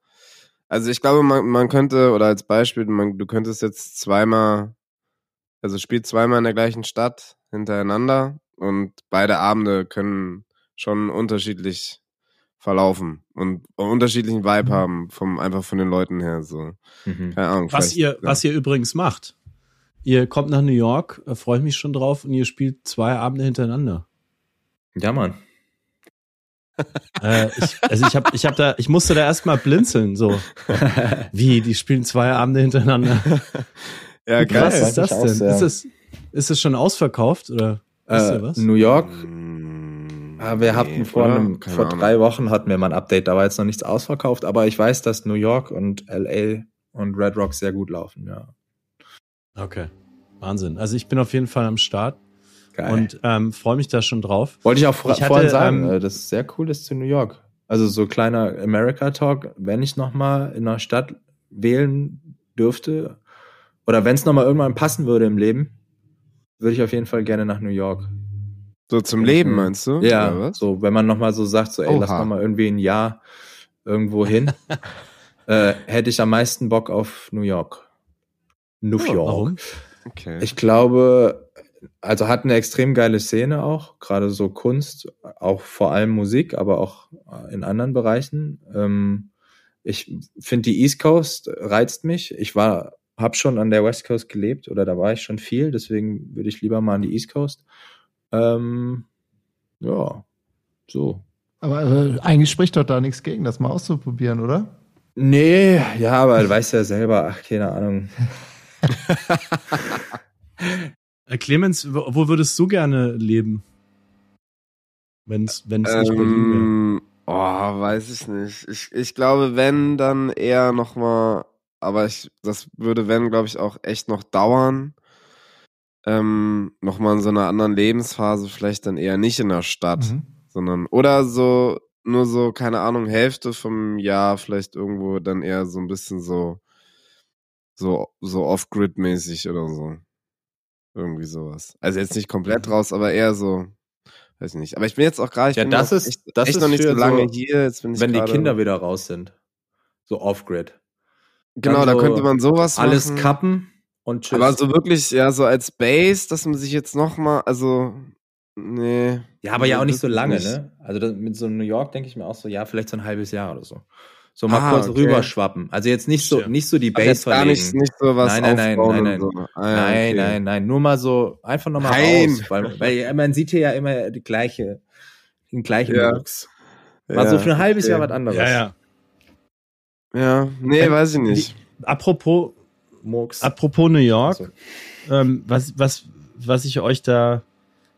Also ich glaube, man, man könnte, oder als Beispiel, man, du könntest jetzt zweimal, also spielt zweimal in der gleichen Stadt hintereinander und beide Abende können schon unterschiedlich verlaufen und unterschiedlichen Vibe Mhm. haben, vom, einfach von den Leuten her, so. Mhm. Keine Ahnung. Was ihr, ja. was ihr übrigens macht. Ihr kommt nach New York, äh, freue ich mich schon drauf, und ihr spielt zwei Abende hintereinander. Ja, Mann. Äh, ich, also ich habe, ich habe da, ich musste da erstmal blinzeln, so. Wie, die spielen zwei Abende hintereinander. Ja, Wie krass geil. ist das denn? sehr. Ist es, ist es schon ausverkauft oder wisst ihr Äh, was? New York, Mm. Ah, wir hatten vor, einem, vor drei Wochen hatten wir mal ein Update, da war jetzt noch nichts ausverkauft, aber ich weiß, dass New York und LA und Red Rock sehr gut laufen, ja. Okay. Wahnsinn. Also ich bin auf jeden Fall am Start Geil. und ähm, freue mich da schon drauf. Wollte ich auch vor, Ich hatte, vorhin sagen, ähm, äh, dass es sehr cool ist zu New York. Also so kleiner America Talk, wenn ich noch mal in einer Stadt wählen dürfte oder wenn es noch mal irgendwann passen würde im Leben, würde ich auf jeden Fall gerne nach New York. So zum Leben, meinst du? Ja, was? so wenn man noch mal so sagt, so ey, Oha. lass noch mal irgendwie ein Jahr irgendwo hin, äh, hätte ich am meisten Bock auf New York. New Ja, York. warum? Okay. Ich glaube, also hat eine extrem geile Szene auch, gerade so Kunst, auch vor allem Musik, aber auch in anderen Bereichen. Ähm, ich finde die East Coast reizt mich. Ich war, habe schon an der West Coast gelebt oder da war ich schon viel, deswegen würde ich lieber mal an die East Coast. Ähm, ja, so. Aber äh, eigentlich spricht doch da nichts gegen, das mal auszuprobieren, oder? Nee, ja, aber du weißt ja selber, ach, keine Ahnung. Äh, Clemens, wo, würdest du gerne leben? Wenn es nicht Berlin wäre. Ähm, oh, weiß ich nicht. Ich, ich glaube, wenn, dann eher nochmal, aber ich, das würde, wenn, glaube ich, auch echt noch dauern. Ähm, nochmal in so einer anderen Lebensphase, vielleicht dann eher nicht in der Stadt, Mhm. sondern, oder so, nur so, keine Ahnung, Hälfte vom Jahr, vielleicht irgendwo dann eher so ein bisschen so, so, so off-grid-mäßig oder so. Irgendwie sowas. Also jetzt nicht komplett raus, aber eher so, weiß ich nicht. Aber ich bin jetzt auch gerade, ich Ja, bin das ist- echt, das echt ist noch nicht so lange so- hier. Jetzt bin ich Wenn die Kinder wieder raus sind. So off-grid. Genau, dann da so könnte man sowas Alles machen. kappen und tschüss. Aber so wirklich, ja, so als Base, dass man sich jetzt noch mal, also, nee. Ja, aber ja auch nicht so lange, nicht. ne? Also das, mit so New York denke ich mir auch so, ja, vielleicht so ein halbes Jahr oder so. So mal Ah, kurz okay. rüberschwappen. Also jetzt nicht so, nicht so die Base jetzt gar nicht, verlegen. nicht so was Nein, nein, nein, nein, so. Ah, ja, nein, okay. nein, nein. Nur mal so, einfach nochmal Nein. raus. Weil, weil ja, man sieht hier ja immer die gleiche, den gleichen Ja. Murks. Mal so für ein halbes okay. Jahr was anderes. Ja, ja. Ja, nee, Ähm, weiß ich nicht. Apropos, Murks. apropos New York, Also, ähm, was, was, was ich euch da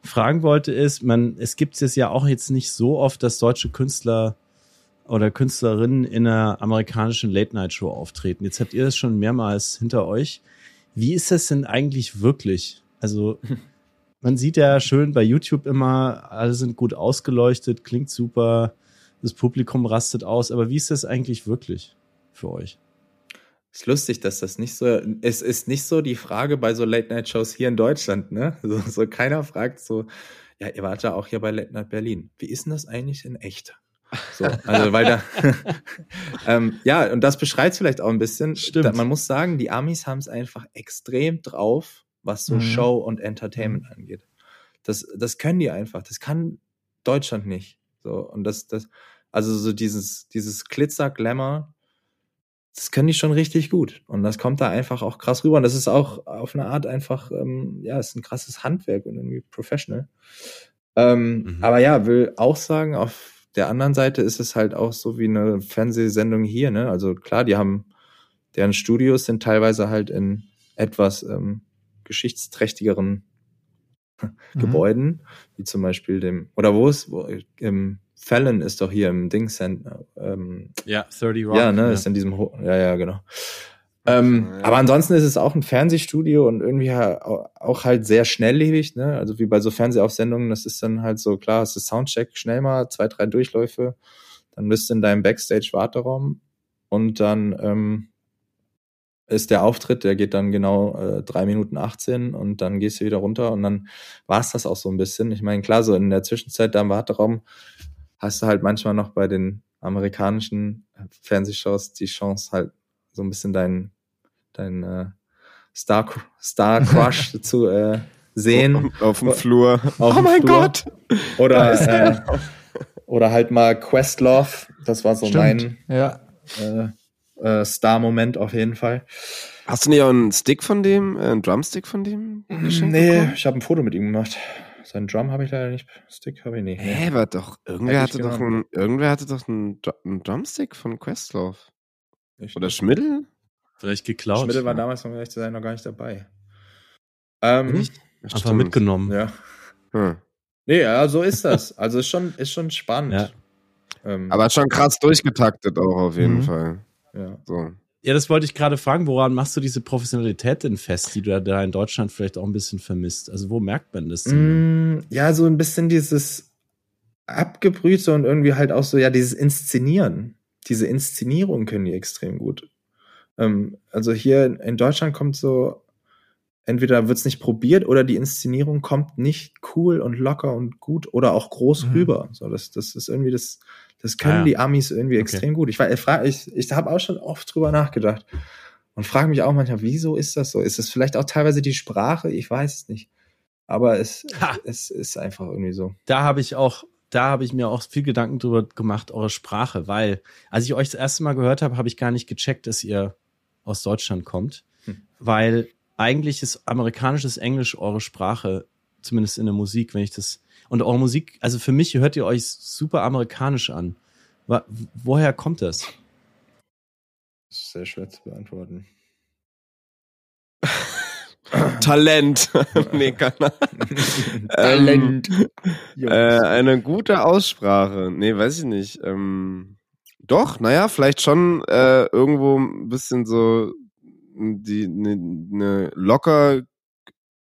fragen wollte, ist, man, es gibt es ja auch jetzt nicht so oft, dass deutsche Künstler oder Künstlerinnen in einer amerikanischen Late-Night-Show auftreten. Jetzt habt ihr das schon mehrmals hinter euch. Wie ist das denn eigentlich wirklich? Also, man sieht ja schön bei YouTube immer, alle sind gut ausgeleuchtet, klingt super, das Publikum rastet aus, aber wie ist das eigentlich wirklich für euch? Ist lustig, dass das nicht so, es ist nicht so die Frage bei so Late-Night-Shows hier in Deutschland, ne? So, so keiner fragt so, ja, ihr wart ja auch hier bei Late Night Berlin. Wie ist denn das eigentlich in echt? So, also, weil da, ähm, ja, und das beschreibt vielleicht auch ein bisschen. Stimmt. Da, man muss sagen, die Amis haben es einfach extrem drauf, was so Mhm. Show und Entertainment angeht. Das, das können die einfach. Das kann Deutschland nicht. So, und das, das, also so dieses, dieses Glitzer, Glamour, das können die schon richtig gut. Und das kommt da einfach auch krass rüber. Und das ist auch auf eine Art einfach, ähm, ja, ist ein krasses Handwerk und irgendwie professional. Ähm, Mhm. Aber ja, will auch sagen, auf der anderen Seite ist es halt auch so wie eine Fernsehsendung hier, ne? Also klar, die haben, deren Studios sind teilweise halt in etwas ähm, geschichtsträchtigeren Mhm. Gebäuden, wie zum Beispiel dem, oder wo ist, wo, im Fallon ist doch hier im Ding Center, ähm, Ja, 30 Rock. ja, ne, ist in diesem, Ho ja, ja, genau. Ähm, Ja. Aber ansonsten ist es auch ein Fernsehstudio und irgendwie auch halt sehr schnelllebig, ne? Also wie bei so Fernsehaufsendungen, das ist dann halt so, klar, es ist Soundcheck, schnell mal, zwei, drei Durchläufe, dann bist du in deinem Backstage-Warteraum und dann ähm, ist der Auftritt, der geht dann genau äh, drei Minuten 18 und dann gehst du wieder runter und dann war's das auch so ein bisschen. Ich meine, klar, so in der Zwischenzeit da im Warteraum hast du halt manchmal noch bei den amerikanischen Fernsehshows die Chance halt so ein bisschen dein, dein äh, Star, Star Crush zu äh, sehen. Auf dem Flur. Auf oh dem mein Flur. Gott! Oder, äh, oder halt mal Questlove. Das war so Stimmt. Ja. mein äh, äh, Star-Moment auf jeden Fall. Hast du nicht auch einen Stick von dem, äh, einen Drumstick von dem Nee, bekommen? ich habe ein Foto mit ihm gemacht. Sein Drum habe ich leider nicht. Stick habe ich nicht. Nee. Hä, war doch, irgendwer hatte doch einen, irgendwer hatte doch einen, einen Drumstick von Questlove. Ich- Oder Schmiddel? Vielleicht geklaut. Schmidt war damals, um ehrlich zu sein, noch gar nicht dabei. Ähm, Nicht? Einfach mitgenommen. Ja. Hm. Nee, ja, so ist das. Also ist schon, ist schon spannend. Ja. Ähm, Aber schon krass durchgetaktet auch auf jeden Mhm. Fall. ja. So. Ja, das wollte ich gerade fragen. Woran machst du diese Professionalität denn fest, die du da- da in Deutschland vielleicht auch ein bisschen vermisst? Also wo merkt man das denn? Mm, ja, so ein bisschen dieses abgebrühte und irgendwie halt auch so, ja, dieses Inszenieren. Diese Inszenierung können die extrem gut. Ähm, also hier in Deutschland kommt so, entweder wird's nicht probiert oder die Inszenierung kommt nicht cool und locker und gut oder auch groß Mhm. rüber. So, das, das ist irgendwie das, das können Ah, ja. die Amis irgendwie Okay. extrem gut. Ich, ich, ich, ich habe auch schon oft drüber nachgedacht und frage mich auch manchmal, wieso ist das so? Ist es vielleicht auch teilweise die Sprache? Ich weiß es nicht. Aber es, Ha. es ist einfach irgendwie so. Da habe ich auch, da habe ich mir auch viel Gedanken drüber gemacht, eure Sprache, weil als ich euch das erste Mal gehört habe, habe ich gar nicht gecheckt, dass ihr aus Deutschland kommt, Hm. weil eigentlich ist amerikanisches Englisch eure Sprache, zumindest in der Musik, wenn ich das und eure Musik, also für mich hört ihr euch super amerikanisch an. Woher kommt das? Das ist sehr schwer zu beantworten. Talent. nee, keine Ahnung. Ähm, äh, eine gute Aussprache. Nee, weiß ich nicht. Ähm, doch, naja, vielleicht schon äh, irgendwo ein bisschen so die eine ne locker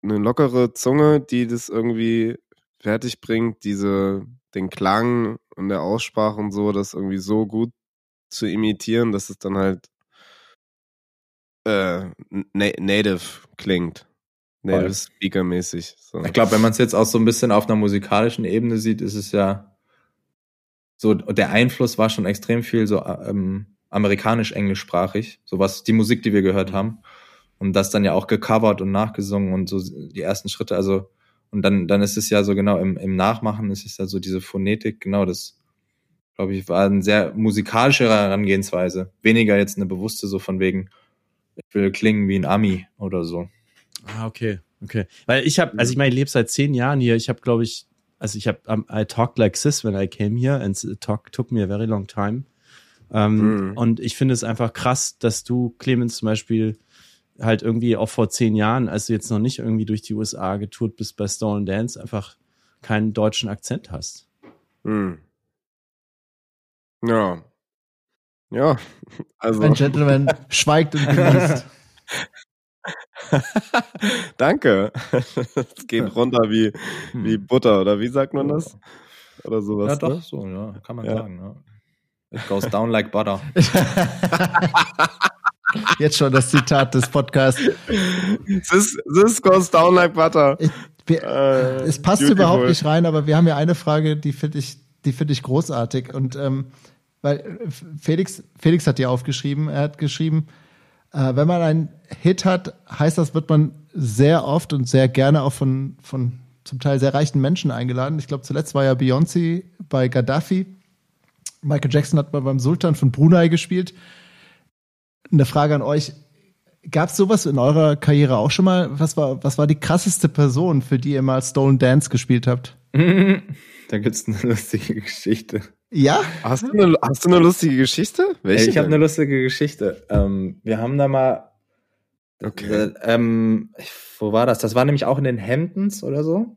eine lockere Zunge, die das irgendwie fertig bringt, diese den Klang und der Aussprache und so, das irgendwie so gut zu imitieren, dass es dann halt äh, na native klingt. Native Voll. Speaker mäßig. So. Ich glaube, wenn man es jetzt auch so ein bisschen auf einer musikalischen Ebene sieht, ist es ja so, der Einfluss war schon extrem viel so ähm, amerikanisch-englischsprachig, so was die Musik, die wir gehört haben. Und das dann ja auch gecovert und nachgesungen und so die ersten Schritte, also und dann, dann ist es ja so genau im, im Nachmachen ist es ja so diese Phonetik, genau das, glaube ich, war eine sehr musikalische Herangehensweise. Weniger jetzt eine bewusste, so von wegen, ich will klingen wie ein Ami oder so. Ah, okay, okay. Weil ich habe, also ich meine, ich lebe seit zehn Jahren hier. Ich habe, glaube ich, also ich habe, um, I talked like this when I came here and it talk, took me a very long time. Ähm, Mhm. Und ich finde es einfach krass, dass du, Clemens, zum Beispiel halt irgendwie auch vor zehn Jahren, als du jetzt noch nicht irgendwie durch die USA getourt bist bei Stolen Dance, einfach keinen deutschen Akzent hast. Hm. Ja. Ja, also. Ein Gentleman schweigt und genießt. Danke. Es geht runter wie, wie Butter, oder wie sagt man das? Oder sowas. ja, doch, Ne? so, ja, kann man Ja. sagen, ja. It goes down like butter. Jetzt schon das Zitat des Podcasts. This, this goes down like butter. Ich, wir, Äh, es passt beautiful. überhaupt nicht rein, aber wir haben ja eine Frage, die finde ich, die finde ich großartig. Und ähm, weil äh, Felix, Felix hat die aufgeschrieben, er hat geschrieben, äh, wenn man einen Hit hat, heißt das, wird man sehr oft und sehr gerne auch von, von zum Teil sehr reichen Menschen eingeladen. Ich glaube, zuletzt war ja Beyoncé bei Gaddafi. Michael Jackson hat mal beim Sultan von Brunei gespielt. Eine Frage an euch. Gab es sowas in eurer Karriere auch schon mal? Was war, was war die krasseste Person, für die ihr mal Stolen Dance gespielt habt? da gibt's eine lustige Geschichte. Ja? Hast du, eine, hast du eine lustige Geschichte? Welche? ich habe eine lustige Geschichte. Ähm, wir haben da mal, Okay. äh, ähm, wo war das? Das war nämlich auch in den Hamptons oder so,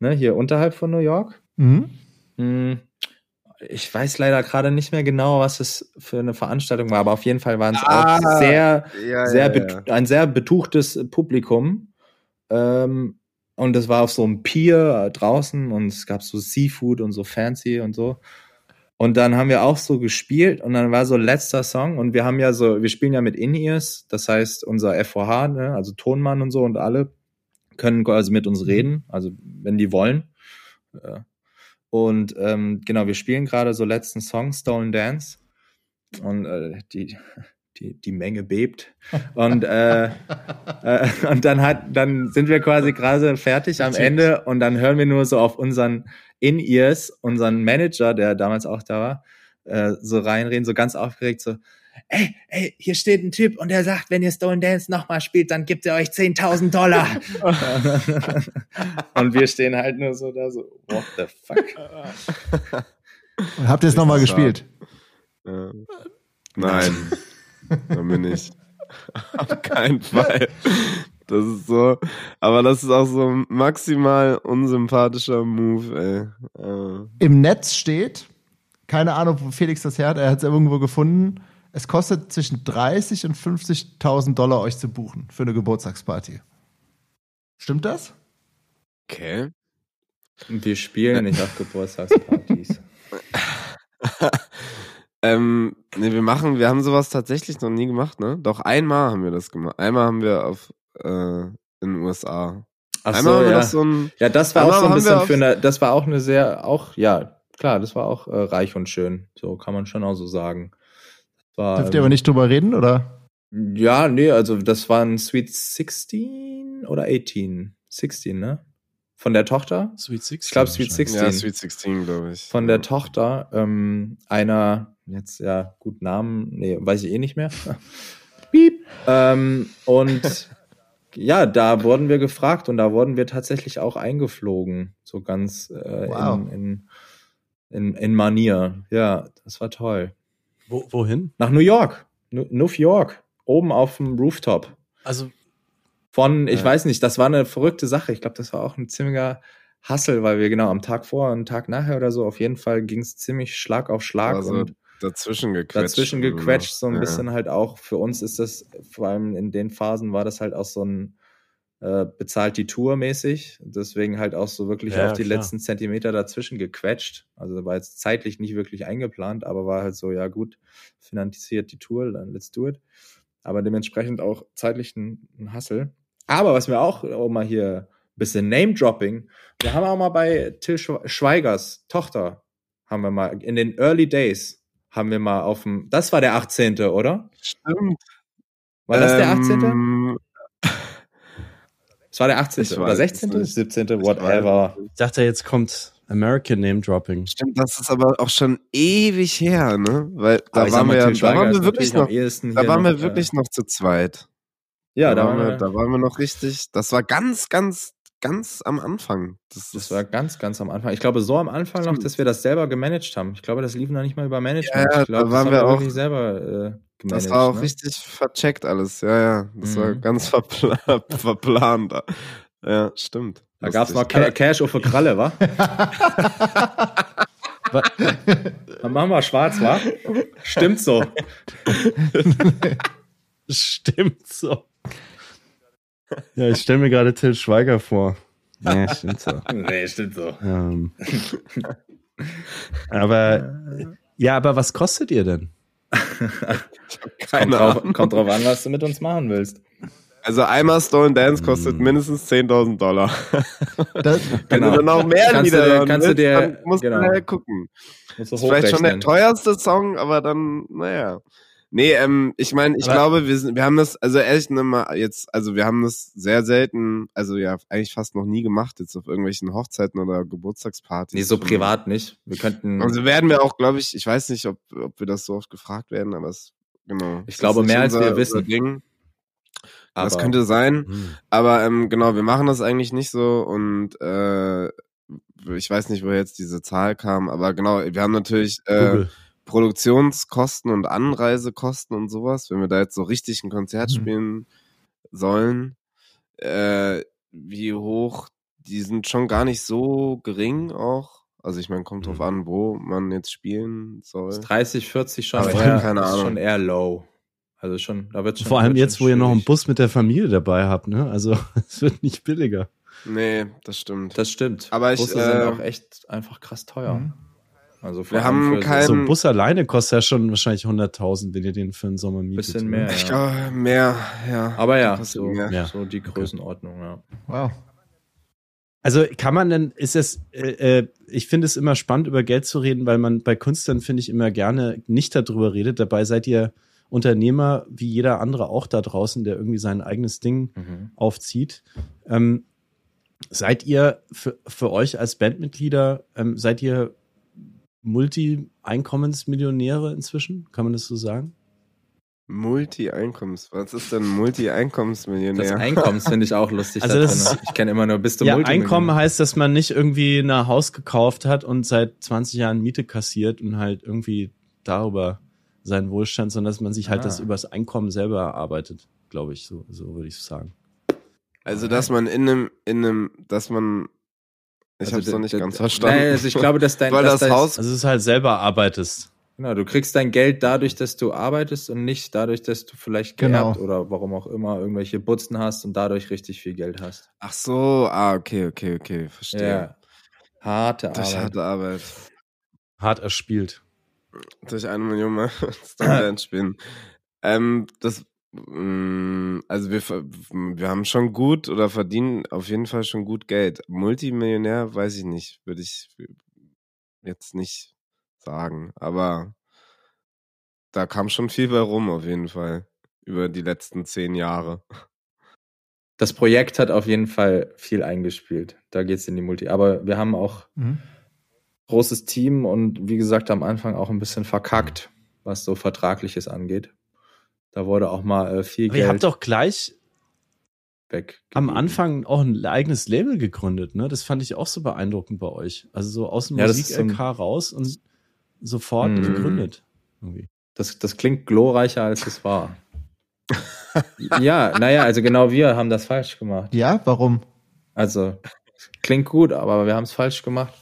ne, hier unterhalb von New York. Mhm. Hm, Ich weiß leider gerade nicht mehr genau, was es für eine Veranstaltung war, aber auf jeden Fall waren es Ah, auch sehr, ja, sehr ja, ja. ein sehr betuchtes Publikum. Ähm, und das war auf so einem Pier äh, draußen und es gab so Seafood und so fancy und so. Und dann haben wir auch so gespielt und dann war so letzter Song und wir haben ja so, wir spielen ja mit In-Ears, das heißt unser FOH, ne, also Tonmann und so und alle können quasi mit uns reden, also wenn die wollen. Äh, Und ähm, genau, wir spielen gerade so letzten Song, Stolen Dance. Und äh, die, die, die Menge bebt. Und, äh, äh, und dann hat, dann sind wir quasi gerade fertig am Ende und dann hören wir nur so auf unseren In-Ears, unseren Manager, der damals auch da war, äh, so reinreden, so ganz aufgeregt, so, ey, ey, hier steht ein Typ und der sagt, wenn ihr Stolen Dance nochmal spielt, dann gibt er euch 10.000 Dollar. und wir stehen halt nur so da, so, what the fuck? Und habt ihr es nochmal gespielt? Ja. Nein, haben wir nicht. Auf keinen Fall. Das ist so, aber das ist auch so ein maximal unsympathischer Move, ey. Äh. Im Netz steht, keine Ahnung, wo Felix das her hat, er hat es irgendwo gefunden, es kostet zwischen 30 und 50.000 Dollar euch zu buchen für eine Geburtstagsparty. Stimmt das? Okay. Wir spielen nicht auf Geburtstagspartys. ähm, nee, wir machen, wir haben sowas tatsächlich noch nie gemacht, ne? Doch einmal haben wir das gemacht. Einmal haben wir auf äh, in den USA. Ach einmal so, ja. das so ein ja, das war auch so ein bisschen für eine, das war auch eine sehr, auch, ja, klar, das war auch äh, reich und schön. So kann man schon auch so sagen. War, Dürft ihr aber nicht drüber reden, oder? Ja, nee, also das war ein Sweet 16 oder 18? 16, ne? Von der Tochter? Sweet 16. Ich glaube Sweet 16. ja, Sweet 16, glaube ich. Von der Tochter ähm, einer, jetzt ja, gut Namen, nee, weiß ich eh nicht mehr. Piep. Ähm, und ja, da wurden wir gefragt und da wurden wir tatsächlich auch eingeflogen. So ganz äh, Wow. in, in, in, in Manier. Ja, das war toll. Wo, wohin? Nach New York. New York. Oben auf dem Rooftop. Also, Von, ich Ja. weiß nicht, das war eine verrückte Sache. Ich glaube, das war auch ein ziemlicher Hassel, weil wir genau am Tag vor und Tag nachher oder so, auf jeden Fall ging es ziemlich Schlag auf Schlag Also und dazwischen gequetscht. dazwischen gequetscht, so ein Ja. bisschen halt auch. Für uns ist das, vor allem in den Phasen war das halt auch so ein äh, bezahlt die Tour mäßig. Deswegen halt auch so wirklich Ja, auf die klar. letzten Zentimeter dazwischen gequetscht. Also war jetzt zeitlich nicht wirklich eingeplant, aber war halt so, ja gut, finanziert die Tour, dann let's do it. Aber dementsprechend auch zeitlich ein, ein Hassel. Aber was wir auch, um mal hier ein bisschen Name-Dropping, wir haben auch mal bei Till Schwe- Schweigers Tochter, haben wir mal in den Early Days, haben wir mal auf dem, das war der 18., oder? Stimmt. War das der 18.? Ähm, Das war der 18. Ich oder weiß 16. es nicht. 17. Ich Whatever. ich dachte, jetzt kommt American Name Dropping. Stimmt, das ist aber auch schon ewig her, ne? Weil da waren wir ja, da waren wir wirklich noch, da waren noch, wir wirklich noch zu zweit. Äh, ja, da wir, waren wir, da waren wir noch richtig, das war ganz, ganz, ganz am Anfang. Das, das war ganz, ganz am Anfang. Ich glaube, so am Anfang noch, dass wir das selber gemanagt haben. Ich glaube, das lief noch nicht mal über Management. Ja, ich glaube, da waren das wir auch- wirklich selber äh, gemanagt. das war auch ne? richtig vercheckt alles. Ja, ja. Das war Mhm. ganz verpla verplant. Ja, stimmt. Da gab's noch Lustig. Ca Cash auf der Kralle? Wa- Dann machen wir schwarz, wa? Stimmt so. Stimmt so. Ja, ich stelle mir gerade Till Schweiger vor. Ja, stimmt so. nee, stimmt so. Ähm, aber ja, aber was kostet ihr denn? Kommt Keine drauf, Ahnung. kommt drauf an, was du mit uns machen willst. Also einmal Stone Dance kostet Hm. mindestens 10.000 Dollar. Das, Wenn Genau. du dann noch mehr Kannst du Lieder dir- hören kannst du willst, dir- dann musst genau. du halt gucken. Musst du Das ist vielleicht schon der teuerste Song, aber dann, naja. Nee, ähm, ich meine, ich Aber- glaube, wir sind, wir haben das, also ehrlich ne, mal jetzt, also wir haben das sehr selten, also ja, eigentlich fast noch nie gemacht, jetzt auf irgendwelchen Hochzeiten oder Geburtstagspartys. Nee, so privat nicht. Wir könnten. Also werden wir auch, glaube ich, ich weiß nicht, ob, ob wir das so oft gefragt werden, aber es, genau. Ich Das glaube, mehr als unser- wir wissen. Ding. das aber- könnte sein. Hm. Aber ähm, genau, wir machen das eigentlich nicht so und äh, ich weiß nicht, woher jetzt diese Zahl kam, aber genau, wir haben natürlich äh, Google. Produktionskosten und Anreisekosten und sowas, wenn wir da jetzt so richtig ein Konzert Mhm. spielen sollen, äh, wie hoch, die sind schon gar nicht so gering auch. Also ich meine, kommt drauf Mhm. an, wo man jetzt spielen soll. ist 30, 40 schon Aber ich eher, keine ist Ahnung. schon eher low. Also schon, da wird schon. Vor allem jetzt, wo ihr noch einen. Bus mit der Familie dabei habt, ne? Also es wird nicht billiger. Nee, das stimmt. Das stimmt. Aber ich, Busse äh, sind auch echt einfach krass teuer. Mhm. Also Wir haben für kein- So ein Bus alleine kostet ja schon wahrscheinlich 100.000, wenn ihr den für den Sommer mietet. Bisschen oder? mehr. Ich Ja. glaube, mehr, ja. Aber ja, so, mehr. So die Größenordnung, ja. wow. Also kann man denn, ist es, äh, äh, ich finde es immer spannend, über Geld zu reden, weil man bei Künstlern, finde ich, immer gerne nicht darüber redet. Dabei seid ihr Unternehmer, wie jeder andere auch da draußen, der irgendwie sein eigenes Ding Mhm. aufzieht. Ähm, seid ihr für, für euch als Bandmitglieder, ähm, seid ihr Multi-Einkommensmillionäre inzwischen? Kann man das so sagen? Multi-Einkommens. Was ist denn Das Multi-Einkommensmillionär? Einkommens finde ich auch lustig. Also da das ich kenne immer nur, bist du Ja? Einkommen heißt, dass man nicht irgendwie ein Haus gekauft hat und seit 20 Jahren Miete kassiert und halt irgendwie darüber seinen Wohlstand, sondern dass man sich halt Ah. das übers Einkommen selber erarbeitet, glaube ich, so, so würde ich sagen. Also, dass man in einem, in einem, dass man, ich Also hab's noch d- nicht ganz verstanden. Nein, also ich glaube, dass dein Weil dass das dein- Haus, Also es ist halt selber arbeitest. Genau, du kriegst dein Geld dadurch, dass du arbeitest und nicht dadurch, dass du vielleicht Genau. geerbt oder warum auch immer irgendwelche Butzen hast und dadurch richtig viel Geld hast. ach so, ah, okay, okay, okay, verstehe. Ja. Harte Durch Arbeit. harte Arbeit. Hart erspielt. Durch eine Million Mal Stuntband spielen. Ähm, das, also wir, wir haben schon gut oder verdienen auf jeden Fall schon gut Geld. Multimillionär, weiß ich nicht, würde ich jetzt nicht sagen, aber da kam schon viel bei rum auf jeden Fall über die letzten zehn Jahre. Das Projekt hat auf jeden Fall viel eingespielt. Da geht's in die Multi. Aber wir haben auch Mhm. großes Team und wie gesagt am Anfang auch ein bisschen verkackt, was so Vertragliches angeht. Da wurde auch mal äh, viel Aber ihr Geld habt doch gleich weg. am Anfang auch ein eigenes Label gegründet, ne? Das fand ich auch so beeindruckend bei euch. Also so aus dem Ja, Musik-LK raus und sofort Mhm. gegründet. Irgendwie. Das, das klingt glorreicher, als es war. ja, naja, also genau wir haben das falsch gemacht. Ja, warum? Also, klingt gut, aber wir haben es falsch gemacht.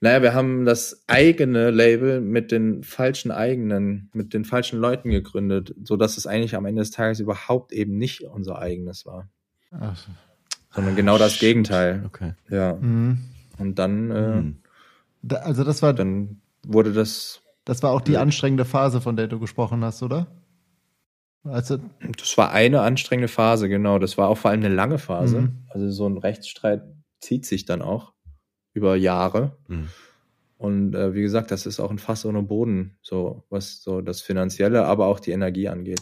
Naja, wir haben das eigene Label mit den falschen eigenen, mit den falschen Leuten gegründet, so dass es eigentlich am Ende des Tages überhaupt eben nicht unser eigenes war, Ach, sondern genau das Shit. Gegenteil. Okay. Ja. mhm. Und dann, äh, Hm. Da, also das war, dann wurde das, das war auch die Ja. anstrengende Phase, von der du gesprochen hast, oder? Also, das war eine anstrengende Phase, genau. Das war auch vor allem eine lange Phase. Mhm. Also so ein Rechtsstreit zieht sich dann auch über Jahre. Hm. Und äh, wie gesagt, das ist auch ein Fass ohne Boden, so was so das Finanzielle, aber auch die Energie angeht.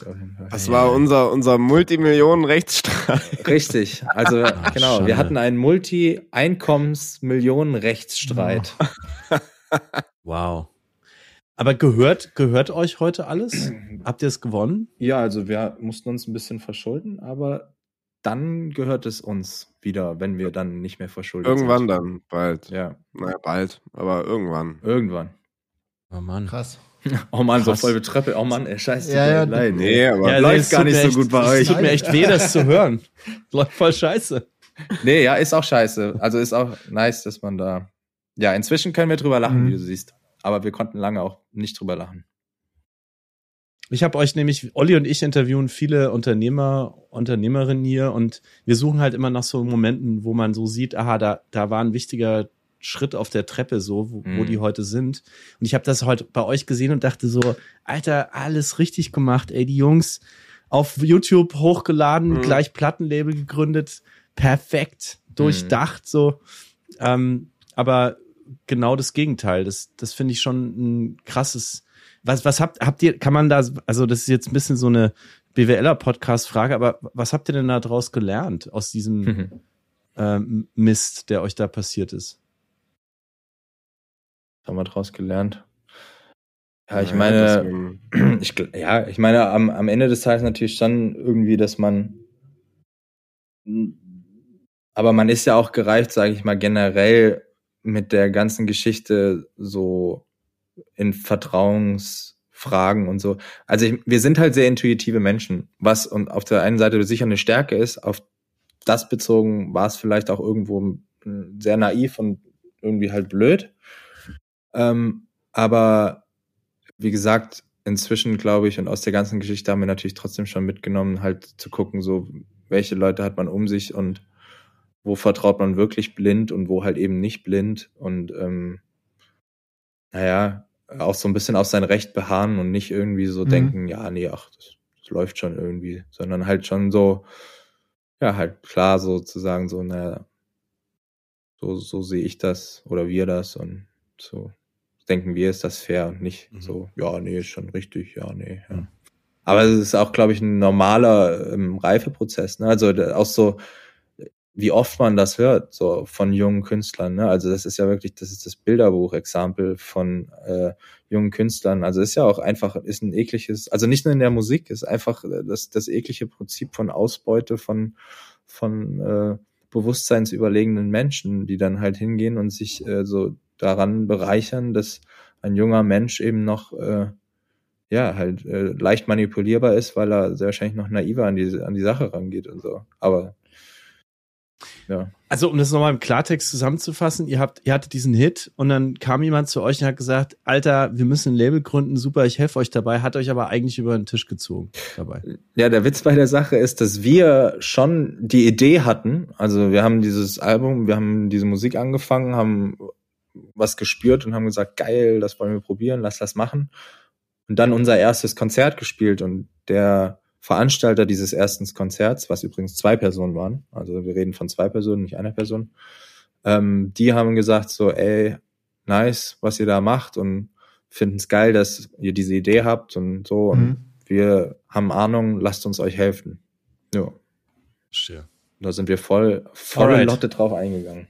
Das war unser, unser Multimillionen-Rechtsstreit. Richtig. Also Ah, genau, Schande. wir hatten einen Multi-Einkommens-Millionen-Rechtsstreit. Wow. Aber gehört, gehört euch heute alles? Habt ihr es gewonnen? Ja, also wir mussten uns ein bisschen verschulden, aber dann gehört es uns wieder, wenn wir dann nicht mehr verschuldet Irgendwann sind. dann, bald. Ja, Naja, bald, aber irgendwann. irgendwann. Oh Mann. krass. Oh Mann, Krass. so voll betröppelt. Oh Mann, ey, scheiße. Ja, ja, leid. Nee, aber Ja, läuft es gar nicht mir so echt- gut bei Es euch. tut mir echt weh, das zu hören. Läuft voll scheiße. Nee, ja, ist auch scheiße. Also ist auch nice, dass man da. Ja, inzwischen können wir drüber lachen, Mhm. wie du siehst. Aber wir konnten lange auch nicht drüber lachen. Ich habe euch nämlich, Olli und ich interviewen viele Unternehmer, Unternehmerinnen hier und wir suchen halt immer nach so Momenten, wo man so sieht, aha, da, da war ein wichtiger Schritt auf der Treppe so, wo, wo Mhm. die heute sind. Und ich habe das heute bei euch gesehen und dachte so, Alter, alles richtig gemacht, ey, die Jungs auf YouTube hochgeladen, Mhm. gleich Plattenlabel gegründet, perfekt, durchdacht, so. Ähm, aber genau das Gegenteil, das, das finde ich schon ein krasses, was, was habt, habt ihr, kann man da, also das ist jetzt ein bisschen so eine BWLer-Podcast-Frage, aber was habt ihr denn da draus gelernt aus diesem Mhm. ähm, Mist, der euch da passiert ist? Was haben wir draus gelernt? Ja, ich meine, ich, ja, ich meine, am, am Ende des Tages natürlich schon irgendwie, dass man, aber man ist ja auch gereift, sage ich mal, generell mit der ganzen Geschichte so in Vertrauensfragen und so. Also ich, wir sind halt sehr intuitive Menschen, was und auf der einen Seite sicher eine Stärke ist, auf das bezogen war es vielleicht auch irgendwo sehr naiv und irgendwie halt blöd. Ähm, aber wie gesagt, inzwischen glaube ich, und aus der ganzen Geschichte haben wir natürlich trotzdem schon mitgenommen, halt zu gucken, so, welche Leute hat man um sich und wo vertraut man wirklich blind und wo halt eben nicht blind und ähm, naja, auch so ein bisschen auf sein Recht beharren und nicht irgendwie so Mhm. denken, ja, nee, ach, das, das läuft schon irgendwie, sondern halt schon so, ja, halt klar sozusagen so, naja, so, so sehe ich das oder wir das und so denken wir, ist das fair und nicht Mhm. so, ja, nee, ist schon richtig, ja, nee, ja. Mhm. Aber es ist auch, glaube ich, ein normaler ähm, Reifeprozess, ne? Also auch so, wie oft man das hört, so von jungen Künstlern, ne? Also das ist ja wirklich, das ist das Bilderbuch-Exempel von äh, jungen Künstlern. Also ist ja auch einfach, ist ein ekliges, also nicht nur in der Musik, ist einfach äh, das, das eklige Prinzip von Ausbeute von, von äh, bewusstseinsüberlegenen Menschen, die dann halt hingehen und sich äh, so daran bereichern, dass ein junger Mensch eben noch äh, ja halt äh, leicht manipulierbar ist, weil er sehr wahrscheinlich noch naiver an die an die Sache rangeht und so. Aber ja. Also, um das nochmal im Klartext zusammenzufassen, ihr habt, ihr hattet diesen Hit und dann kam jemand zu euch und hat gesagt, Alter, wir müssen ein Label gründen, super, ich helfe euch dabei, hat euch aber eigentlich über den Tisch gezogen dabei. Ja, der Witz bei der Sache ist, dass wir schon die Idee hatten. Also wir haben dieses Album, wir haben diese Musik angefangen, haben was gespürt und haben gesagt, geil, das wollen wir probieren, lass das machen. Und dann unser erstes Konzert gespielt und der Veranstalter dieses ersten Konzerts, was übrigens zwei Personen waren, also wir reden von zwei Personen, nicht einer Person, ähm, die haben gesagt so, ey, nice, was ihr da macht und finden es geil, dass ihr diese Idee habt und so und Mhm. wir haben Ahnung, lasst uns euch helfen. Ja, Verstehe. da sind wir voll, voll Alright. Lotte drauf eingegangen.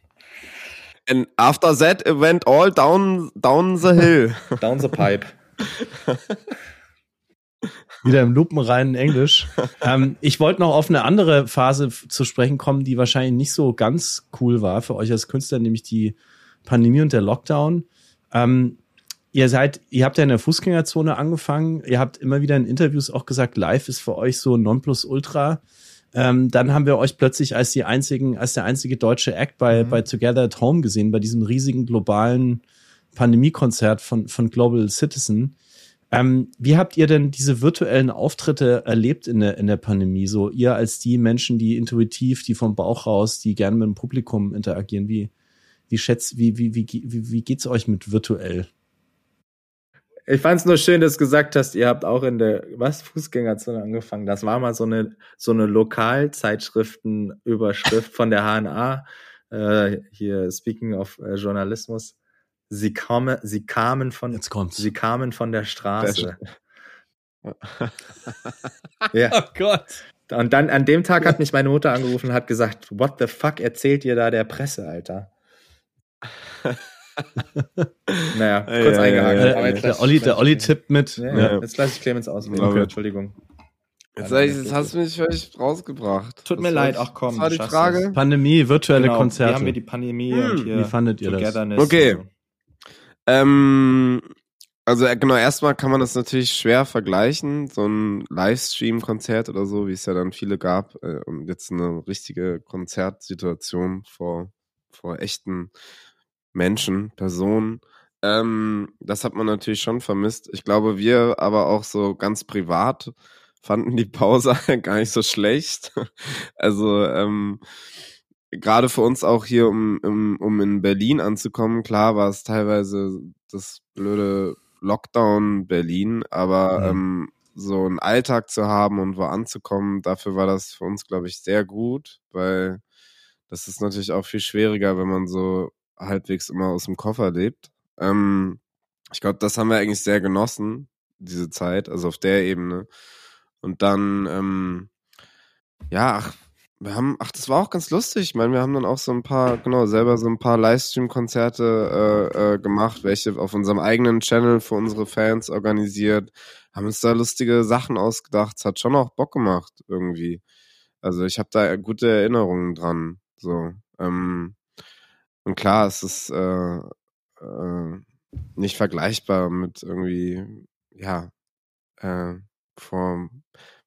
And after that, it went all down, down the hill. Down the pipe. Wieder im lupenreinen Englisch. ähm, ich wollte noch auf eine andere Phase zu sprechen kommen, die wahrscheinlich nicht so ganz cool war für euch als Künstler, nämlich die Pandemie und der Lockdown. Ähm, ihr seid, ihr habt ja in der Fußgängerzone angefangen. Ihr habt immer wieder in Interviews auch gesagt, live ist für euch so Nonplusultra. Ähm, dann haben wir euch plötzlich als die einzigen, als der einzige deutsche Act bei, Mhm. bei Together at Home gesehen, bei diesem riesigen globalen Pandemiekonzert von, von Global Citizen. Ähm, wie habt ihr denn diese virtuellen Auftritte erlebt in der, in der Pandemie? So ihr als die Menschen, die intuitiv, die vom Bauch raus, die gerne mit dem Publikum interagieren, wie, wie schätzt, wie, wie, wie, wie, wie geht's euch mit virtuell? Ich fand es nur schön, dass du gesagt hast, ihr habt auch in der was Fußgängerzone angefangen. Das war mal so eine so eine Lokalzeitschriftenüberschrift von der HNA. Äh, hier Speaking of äh, Journalismus. Sie kamen, sie kamen von Jetzt kommt's. sie kamen von der Straße. ja. Gott. Und dann an dem Tag hat mich meine Mutter angerufen und hat gesagt, what the fuck erzählt ihr da der Presse, Alter? naja, kurz Ja, eingehakt. ja, ja, Der Olli, der Olli tippt mit. Ja, Ja. ja. Jetzt lasse ich Clemens ausreden. Okay. Entschuldigung. Jetzt, sag ich, jetzt hast du mich völlig rausgebracht. Tut mir war leid, ach komm, Was war die Frage? Pandemie, virtuelle Genau, Konzerte. Hier haben wir die Pandemie Hm, und hier wie fandet ihr das? Togetherness Okay. so. Ähm, also äh, genau, erstmal kann man das natürlich schwer vergleichen, so ein Livestream-Konzert oder so, wie es ja dann viele gab, äh, und jetzt eine richtige Konzertsituation vor, vor echten Menschen, Personen. Ähm, das hat man natürlich schon vermisst. Ich glaube, wir aber auch so ganz privat fanden die Pause gar nicht so schlecht. Also ähm, gerade für uns auch hier, um, um, um in Berlin anzukommen, klar war es teilweise das blöde Lockdown Berlin, aber Mhm. ähm, so einen Alltag zu haben und wo anzukommen, dafür war das für uns, glaube ich, sehr gut, weil das ist natürlich auch viel schwieriger, wenn man so halbwegs immer aus dem Koffer lebt. Ähm, ich glaube, das haben wir eigentlich sehr genossen, diese Zeit, also auf der Ebene. Und dann, ähm, ja, ach, wir haben, ach, das war auch ganz lustig. Ich meine, wir haben dann auch so ein paar, genau, selber so ein paar Livestream-Konzerte äh, äh, gemacht, welche auf unserem eigenen Channel für unsere Fans organisiert, haben uns da lustige Sachen ausgedacht. Es hat schon auch Bock gemacht, irgendwie. Also ich habe da gute Erinnerungen dran. So. Ähm, und klar, es ist äh, äh, nicht vergleichbar mit irgendwie, ja, äh, vor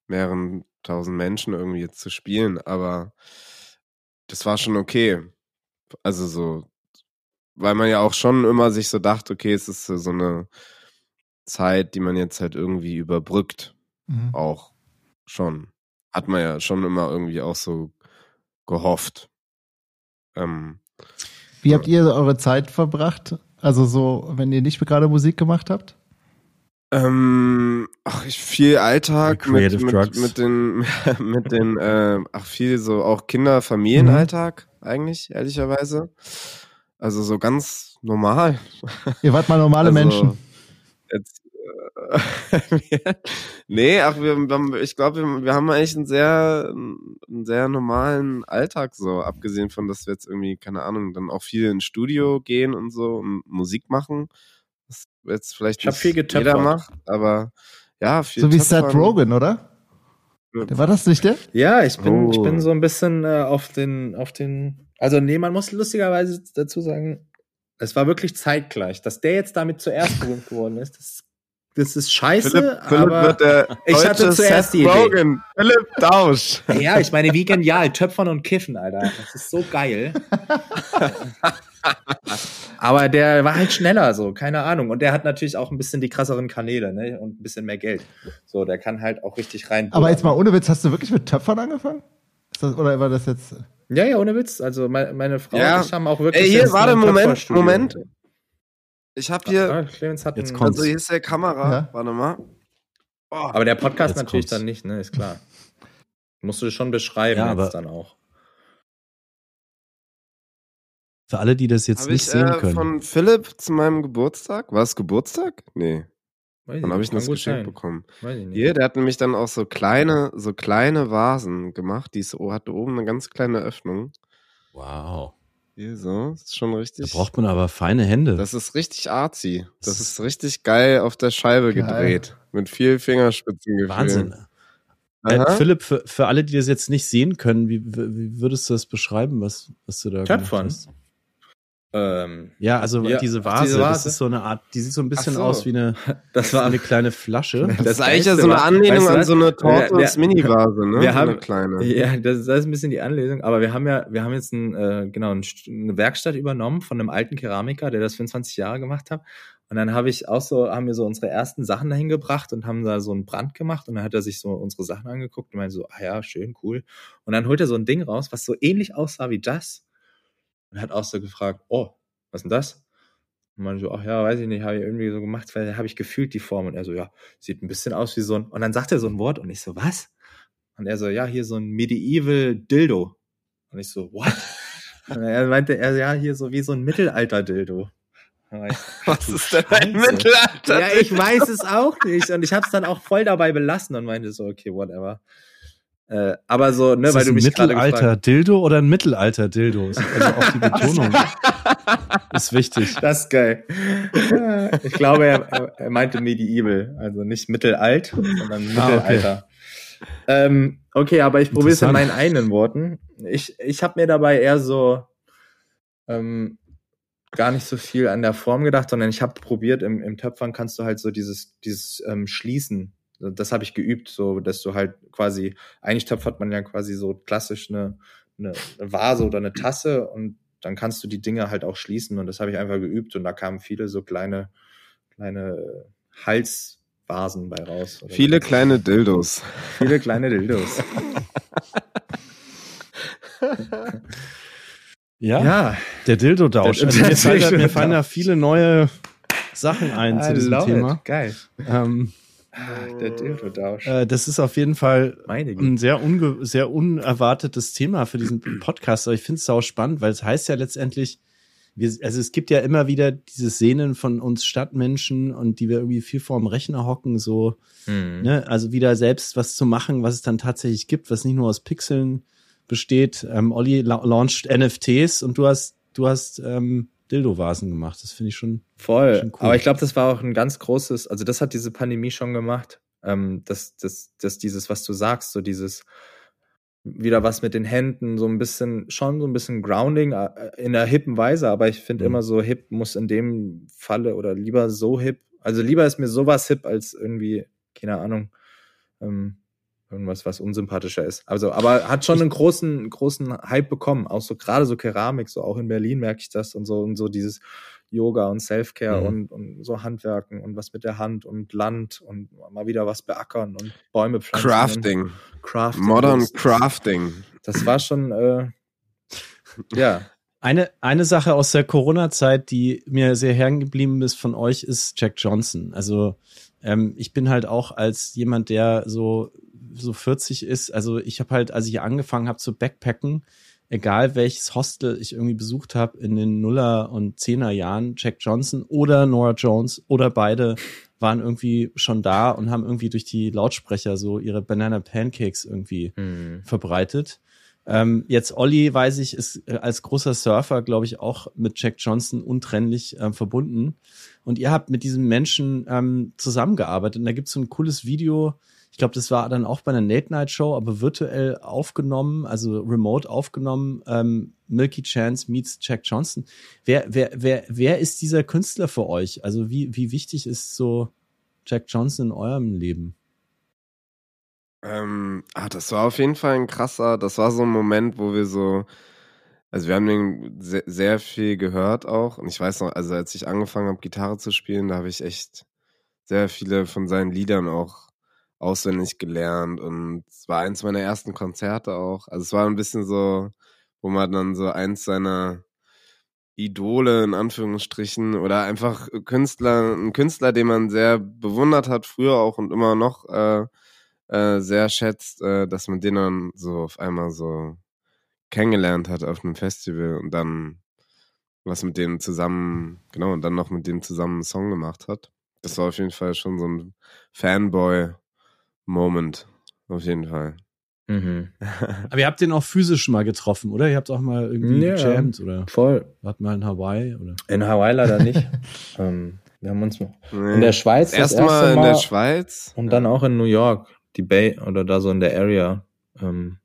mehreren tausend Menschen irgendwie jetzt zu spielen, aber das war schon okay. Also so, weil man ja auch schon immer sich so dachte, okay, es ist so eine Zeit, die man jetzt halt irgendwie überbrückt, Mhm. auch schon. Hat man ja schon immer irgendwie auch so gehofft. Ähm, Wie habt ihr eure Zeit verbracht? Also so, wenn ihr nicht gerade Musik gemacht habt? Ähm, ach, ich viel Alltag mit, mit, Drugs. mit den, mit den, äh, ach, viel so auch Kinder, Familienalltag eigentlich, ehrlicherweise. Also so ganz normal. Ihr wart mal normale also, Menschen. Jetzt, äh, nee, ach, wir, wir haben, ich glaube, wir, wir haben eigentlich einen sehr, einen sehr normalen Alltag so, abgesehen von, dass wir jetzt irgendwie, keine Ahnung, dann auch viel ins Studio gehen und so und Musik machen. Jetzt vielleicht Ich hab nicht viel getöpfert. jeder macht, aber ja, viel So wie Seth. Rogen, oder? Der war das nicht der? Ja, ich bin, Oh. ich bin so ein bisschen äh, auf den, auf den, also nee, man muss lustigerweise dazu sagen, es war wirklich zeitgleich, dass der jetzt damit zuerst berühmt geworden ist. Das, das ist scheiße, Philipp, Philipp aber wird der ich hatte zuerst Seth die Idee. Rogen. Philipp Dausch. ja, ich meine, wie genial, Töpfern und Kiffen, Alter. Das ist so geil. aber der war halt schneller, so, keine Ahnung. Und der hat natürlich auch ein bisschen die krasseren Kanäle, ne? Und ein bisschen mehr Geld. So, der kann halt auch richtig rein. Aber jetzt mal ohne Witz, hast du wirklich mit Töpfern angefangen? Ist das, oder war das jetzt. Ja, ja, ohne Witz. Also meine, meine Frau Ja. und ich haben auch wirklich. Ey, hier, warte, Moment. Moment. Ich habe hier, Ah, Clemens hat Jetzt ein- kommt's. also hier ist der Kamera. Ja. Warte mal. Oh, Aber der Podcast Jetzt natürlich kommt's. dann nicht, ne? Ist klar. Musst du schon beschreiben Ja, jetzt dann auch. Für alle, die das jetzt habe nicht ich sehen äh, können. von Philipp zu meinem Geburtstag. War es Geburtstag? Nee. Weiß Wann habe ich das Geschenk sein. bekommen? Weiß ich nicht. Hier, der hat nämlich dann auch so kleine, so kleine Vasen gemacht. Die so, hatte oben eine ganz kleine Öffnung. Wow. Hier so, ist schon Da richtig. braucht man aber feine Hände. Das ist richtig artsy. Das Das ist richtig geil auf der Scheibe Geil. gedreht. Mit viel Fingerspitzengefühl. Wahnsinn. Äh. Philipp, für, für alle, die das jetzt nicht sehen können, wie, wie würdest du das beschreiben, was, was du da Töpfern? gemacht hast? Ähm, Ja, also Ja, diese Vase, diese das Vase? ist so eine Art, die sieht so ein bisschen so. aus wie eine, das war eine kleine Flasche. Das ist eigentlich so eine Anlehnung weißt du an so eine Tortos wir- Mini-Vase, ne? wir so haben- eine kleine. Ja, das, das ist ein bisschen die Anlesung, aber wir haben ja, wir haben jetzt ein, äh, genau, ein, eine Werkstatt übernommen von einem alten Keramiker, der das 25 Jahre gemacht hat. Und dann habe ich auch so, haben wir so unsere ersten Sachen dahin gebracht und haben da so einen Brand gemacht und dann hat er sich so unsere Sachen angeguckt und meinte so, ah ja, schön, cool. Und dann holt er so ein Ding raus, was so ähnlich aussah wie das und hat auch so gefragt, oh, was ist denn das? Und man so, ach ja, weiß ich nicht, habe ich irgendwie so gemacht, weil habe ich gefühlt die Form und er so, ja, sieht ein bisschen aus wie so ein, und dann sagt er so ein Wort und ich so, was? Und er so, ja, hier so ein Medieval Dildo. Und ich so, what? Und er meinte, er, ja, hier so wie so ein Mittelalter-Dildo. Was ist denn ein. Mittelalter? Ja, ich weiß es auch nicht. Und ich habe es dann auch voll dabei belassen und meinte so, okay, whatever. Äh, aber so, ne, ist weil du ein mich gerade gefragt Mittelalter-Dildo oder ein Mittelalter-Dildo? Also auch die Betonung ist wichtig. Das ist geil. Ich glaube, er, er- meinte medieval, also nicht mittelalt, sondern Ah, okay. Mittelalter. ähm, okay, aber ich probiere es in meinen eigenen Worten. Ich, ich habe mir dabei eher so ähm, gar nicht so viel an der Form gedacht, sondern ich habe probiert, im, im Töpfern kannst du halt so dieses, dieses ähm, Schließen, das habe ich geübt, so dass du halt quasi, eigentlich töpfert man ja quasi so klassisch eine, eine Vase oder eine Tasse und dann kannst du die Dinge halt auch schließen und das habe ich einfach geübt und da kamen viele so kleine, kleine Halsvasen bei raus. oder Viele so. kleine Dildos. viele kleine Dildos. Ja, ja, der Dildo-Dausch. Also mir, fallen da, mir fallen da viele neue Sachen ein zu I diesem love Thema. it. Geil. Ähm, Der Dildo-Tausch. äh, das ist auf jeden Fall ein sehr, unge sehr unerwartetes Thema für diesen Podcast, aber ich finde es sau spannend, weil es heißt ja letztendlich, wir, also es gibt ja immer wieder diese Szenen von uns Stadtmenschen und die wir irgendwie viel vorm Rechner hocken, so, Mhm. ne, also wieder selbst was zu machen, was es dann tatsächlich gibt, was nicht nur aus Pixeln besteht. Ähm, Olli la launcht NFTs und du hast, du hast ähm, Dildo-Vasen gemacht. Das finde ich schon. Voll. Schon cool. Aber ich glaube, das war auch ein ganz großes, also das hat diese Pandemie schon gemacht, ähm, dass, dass, dass dieses, was du sagst, so dieses wieder was mit den Händen, so ein bisschen, schon so ein bisschen Grounding äh, in einer hippen Weise, aber ich finde Mhm. immer so hip muss in dem Falle oder lieber so hip, also lieber ist mir sowas hip als irgendwie, keine Ahnung, ähm, irgendwas, was unsympathischer ist. Also, aber hat schon einen großen, großen Hype bekommen. Auch so gerade so Keramik, so auch in Berlin merke ich das und so und so dieses Yoga und Selfcare Mhm. und, und so Handwerken und was mit der Hand und Land und mal wieder was beackern und Bäume pflanzen. Crafting. Crafting. Modern das, Crafting. Das war schon, äh, ja. Eine, eine Sache aus der Corona-Zeit, die mir sehr hängen geblieben ist von euch, ist Jack Johnson. Also ähm, ich bin halt auch als jemand, der so so 40 ist. Also ich habe halt, als ich angefangen habe zu backpacken, egal welches Hostel ich irgendwie besucht habe in den Nuller und Zehner Jahren, Jack Johnson oder Nora Jones oder beide waren irgendwie schon da und haben irgendwie durch die Lautsprecher so ihre Banana Pancakes irgendwie verbreitet. Ähm, jetzt Olli, weiß ich, ist äh, als großer Surfer, glaube ich, auch mit Jack Johnson untrennlich ähm, verbunden. Und ihr habt mit diesem Menschen ähm, zusammengearbeitet. Und da gibt es so ein cooles Video. Ich glaube, das war dann auch bei einer Late Night Show, aber virtuell aufgenommen, also remote aufgenommen. Ähm, Milky Chance meets Jack Johnson. Wer, wer, wer, wer ist dieser Künstler für euch? Also wie, wie wichtig ist so Jack Johnson in eurem Leben? Ähm, ah, das war auf jeden Fall ein krasser, das war so ein Moment, wo wir so, also wir haben den sehr, sehr viel gehört auch. Und ich weiß noch, also als ich angefangen habe, Gitarre zu spielen, da habe ich echt sehr viele von seinen Liedern auch auswendig gelernt. Und es war eins meiner ersten Konzerte auch. Also es war ein bisschen so, wo man dann so eins seiner Idole in Anführungsstrichen oder einfach Künstler, ein Künstler, den man sehr bewundert hat, früher auch und immer noch äh, äh, sehr schätzt, äh, dass man den dann so auf einmal so kennengelernt hat auf einem Festival und dann was mit dem zusammen, genau, und dann noch mit dem zusammen einen Song gemacht hat. Das war auf jeden Fall schon so ein Fanboy-Moment. Auf jeden Fall. Mhm. Aber ihr habt den auch physisch mal getroffen, oder? Ihr habt auch mal irgendwie Ja. gejammt oder Voll. wart mal in Hawaii oder? In Hawaii leider nicht. ähm, wir haben uns mal Nee. in der Schweiz das erste Mal in der Schweiz. und dann auch in New York, die Bay oder da so in der Area. Ähm,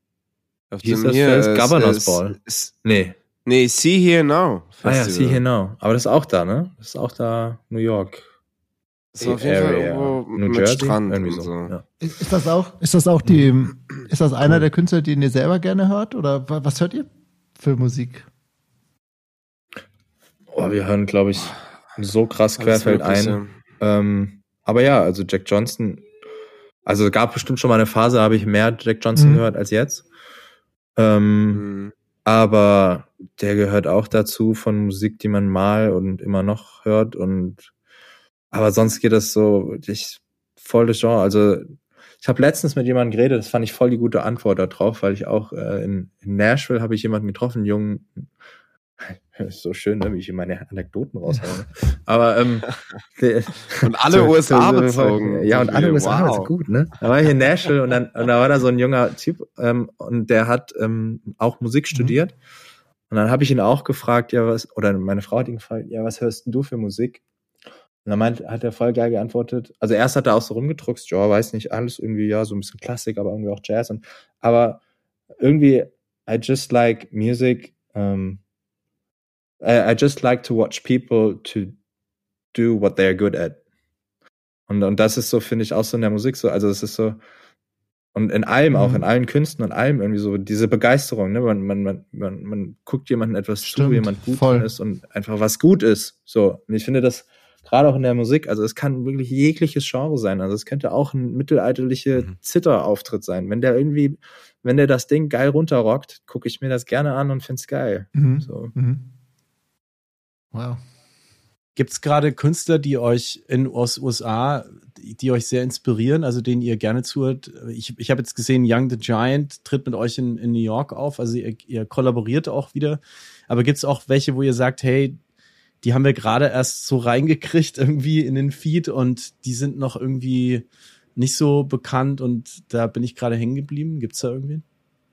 Auf hieß dem das hier, äh, Governor's ist- Ball. Ist, nee. nee, See Here Now. Ah ja, Festival. see here now. Aber das ist auch da, ne? Das ist auch da New York. Das war auf jeden Fall irgendwo New mit Jersey. Strand Irgendwie so. so. Ja. Ist, ist das auch, ist das auch die, ist das einer der Künstler, den ihr selber gerne hört? Oder wa- was hört ihr für Musik? Oh, wir hören, glaube ich, so krass querfeld ein. Ähm, aber ja, also Jack Johnson, also gab bestimmt schon mal eine Phase, da habe ich mehr Jack Johnson Mhm. gehört als jetzt. Ähm, Mhm. aber der gehört auch dazu von Musik, die man mal und immer noch hört und aber sonst geht das so ich voll das Genre. Also ich habe letztens mit jemandem geredet, das fand ich voll die gute Antwort darauf, weil ich auch äh, in, in Nashville habe ich jemanden getroffen, einen jungen so schön, ne, wie ich meine Anekdoten raushaue. Aber ähm, Und alle so- USA so- bezogen. Ja, und alle USA, Wow. ist gut, ne? Da war ich in Nashville und dann und da war da so ein junger Typ ähm, und der hat ähm, auch Musik studiert. Und dann habe ich ihn auch gefragt, ja, was, oder meine Frau hat ihn gefragt, ja, was hörst denn du für Musik? Und dann meint, hat er voll geil geantwortet. Also erst hat er auch so rumgedruckst, ja, weiß nicht, alles irgendwie, ja, so ein bisschen Klassik, aber irgendwie auch Jazz. Und, aber irgendwie, I just like music, um, I, I just like to watch people to do what they're good at. Und, und das ist so, finde ich, auch so in der Musik so. Also es ist so, und in allem auch, Mhm. in allen Künsten und allem irgendwie so, diese Begeisterung, ne? Man, man, man, man, man guckt jemandem etwas zu, Stimmt, wie jemand gut voll. ist und einfach was gut ist. So. Und ich finde das gerade auch in der Musik, also es kann wirklich jegliches Genre sein. Also es könnte auch ein mittelalterlicher Mhm. Zitterauftritt sein. Wenn der irgendwie, wenn der das Ding geil runterrockt, gucke ich mir das gerne an und find's geil. Mhm. So. Mhm. Wow. Gibt es gerade Künstler, die euch in aus USA, die, die euch sehr inspirieren, also denen ihr gerne zuhört? Ich, ich habe jetzt gesehen, Young the Giant tritt mit euch in, in New York auf, also ihr, ihr kollaboriert auch wieder. Aber gibt es auch welche, wo ihr sagt, hey, die haben wir gerade erst so reingekriegt irgendwie in den Feed und die sind noch irgendwie nicht so bekannt und da bin ich gerade hängen geblieben. Gibt's da irgendwen?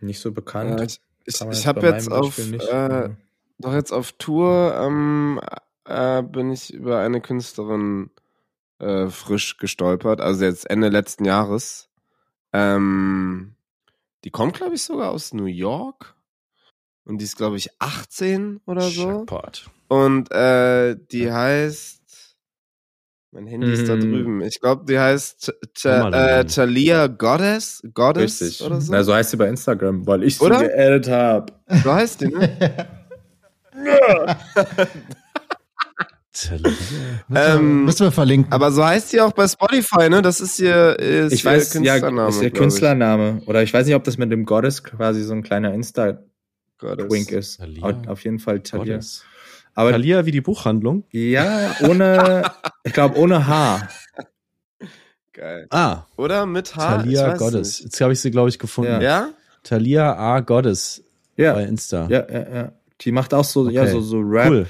Nicht so bekannt. Ja, ich ich, ich jetzt habe jetzt auf, nicht, äh, doch jetzt auf Tour ähm, äh, bin ich über eine Künstlerin äh, frisch gestolpert, also jetzt Ende letzten Jahres. Ähm, die kommt, glaube ich, sogar aus New York. Und die ist, glaube ich, 18 oder so. Jackpot. Und äh, die heißt. Mein Handy ist da Mhm. drüben. Ich glaube, die heißt mal Ta- äh, Goddess. Goddess Richtig. oder so. Na, so heißt sie bei Instagram, weil ich sie geaddet habe. so heißt die, ne? Talia. Müssen, wir, Ähm, müssen wir verlinken. Aber so heißt sie auch bei Spotify, ne? Das ist ihr, ist Ich ihr weiß, ja, Künstlername. ist ihr. Künstlername. Oder ich weiß nicht, ob das mit dem Goddess quasi so ein kleiner Insta-Wink Goddess. ist. Thalia. Auf jeden Fall Talia. Gottes. Aber Talia wie die Buchhandlung. ja, ohne, ich glaube, ohne H. Geil. Ah, Oder mit H? Weiß Goddess. Nicht. Jetzt habe ich sie, glaube ich, gefunden. Ja. Ja? Talia A. Goddess bei Ja, Insta. ja, ja, ja. Die macht auch so, ja, Okay. so, so Rap. Cool.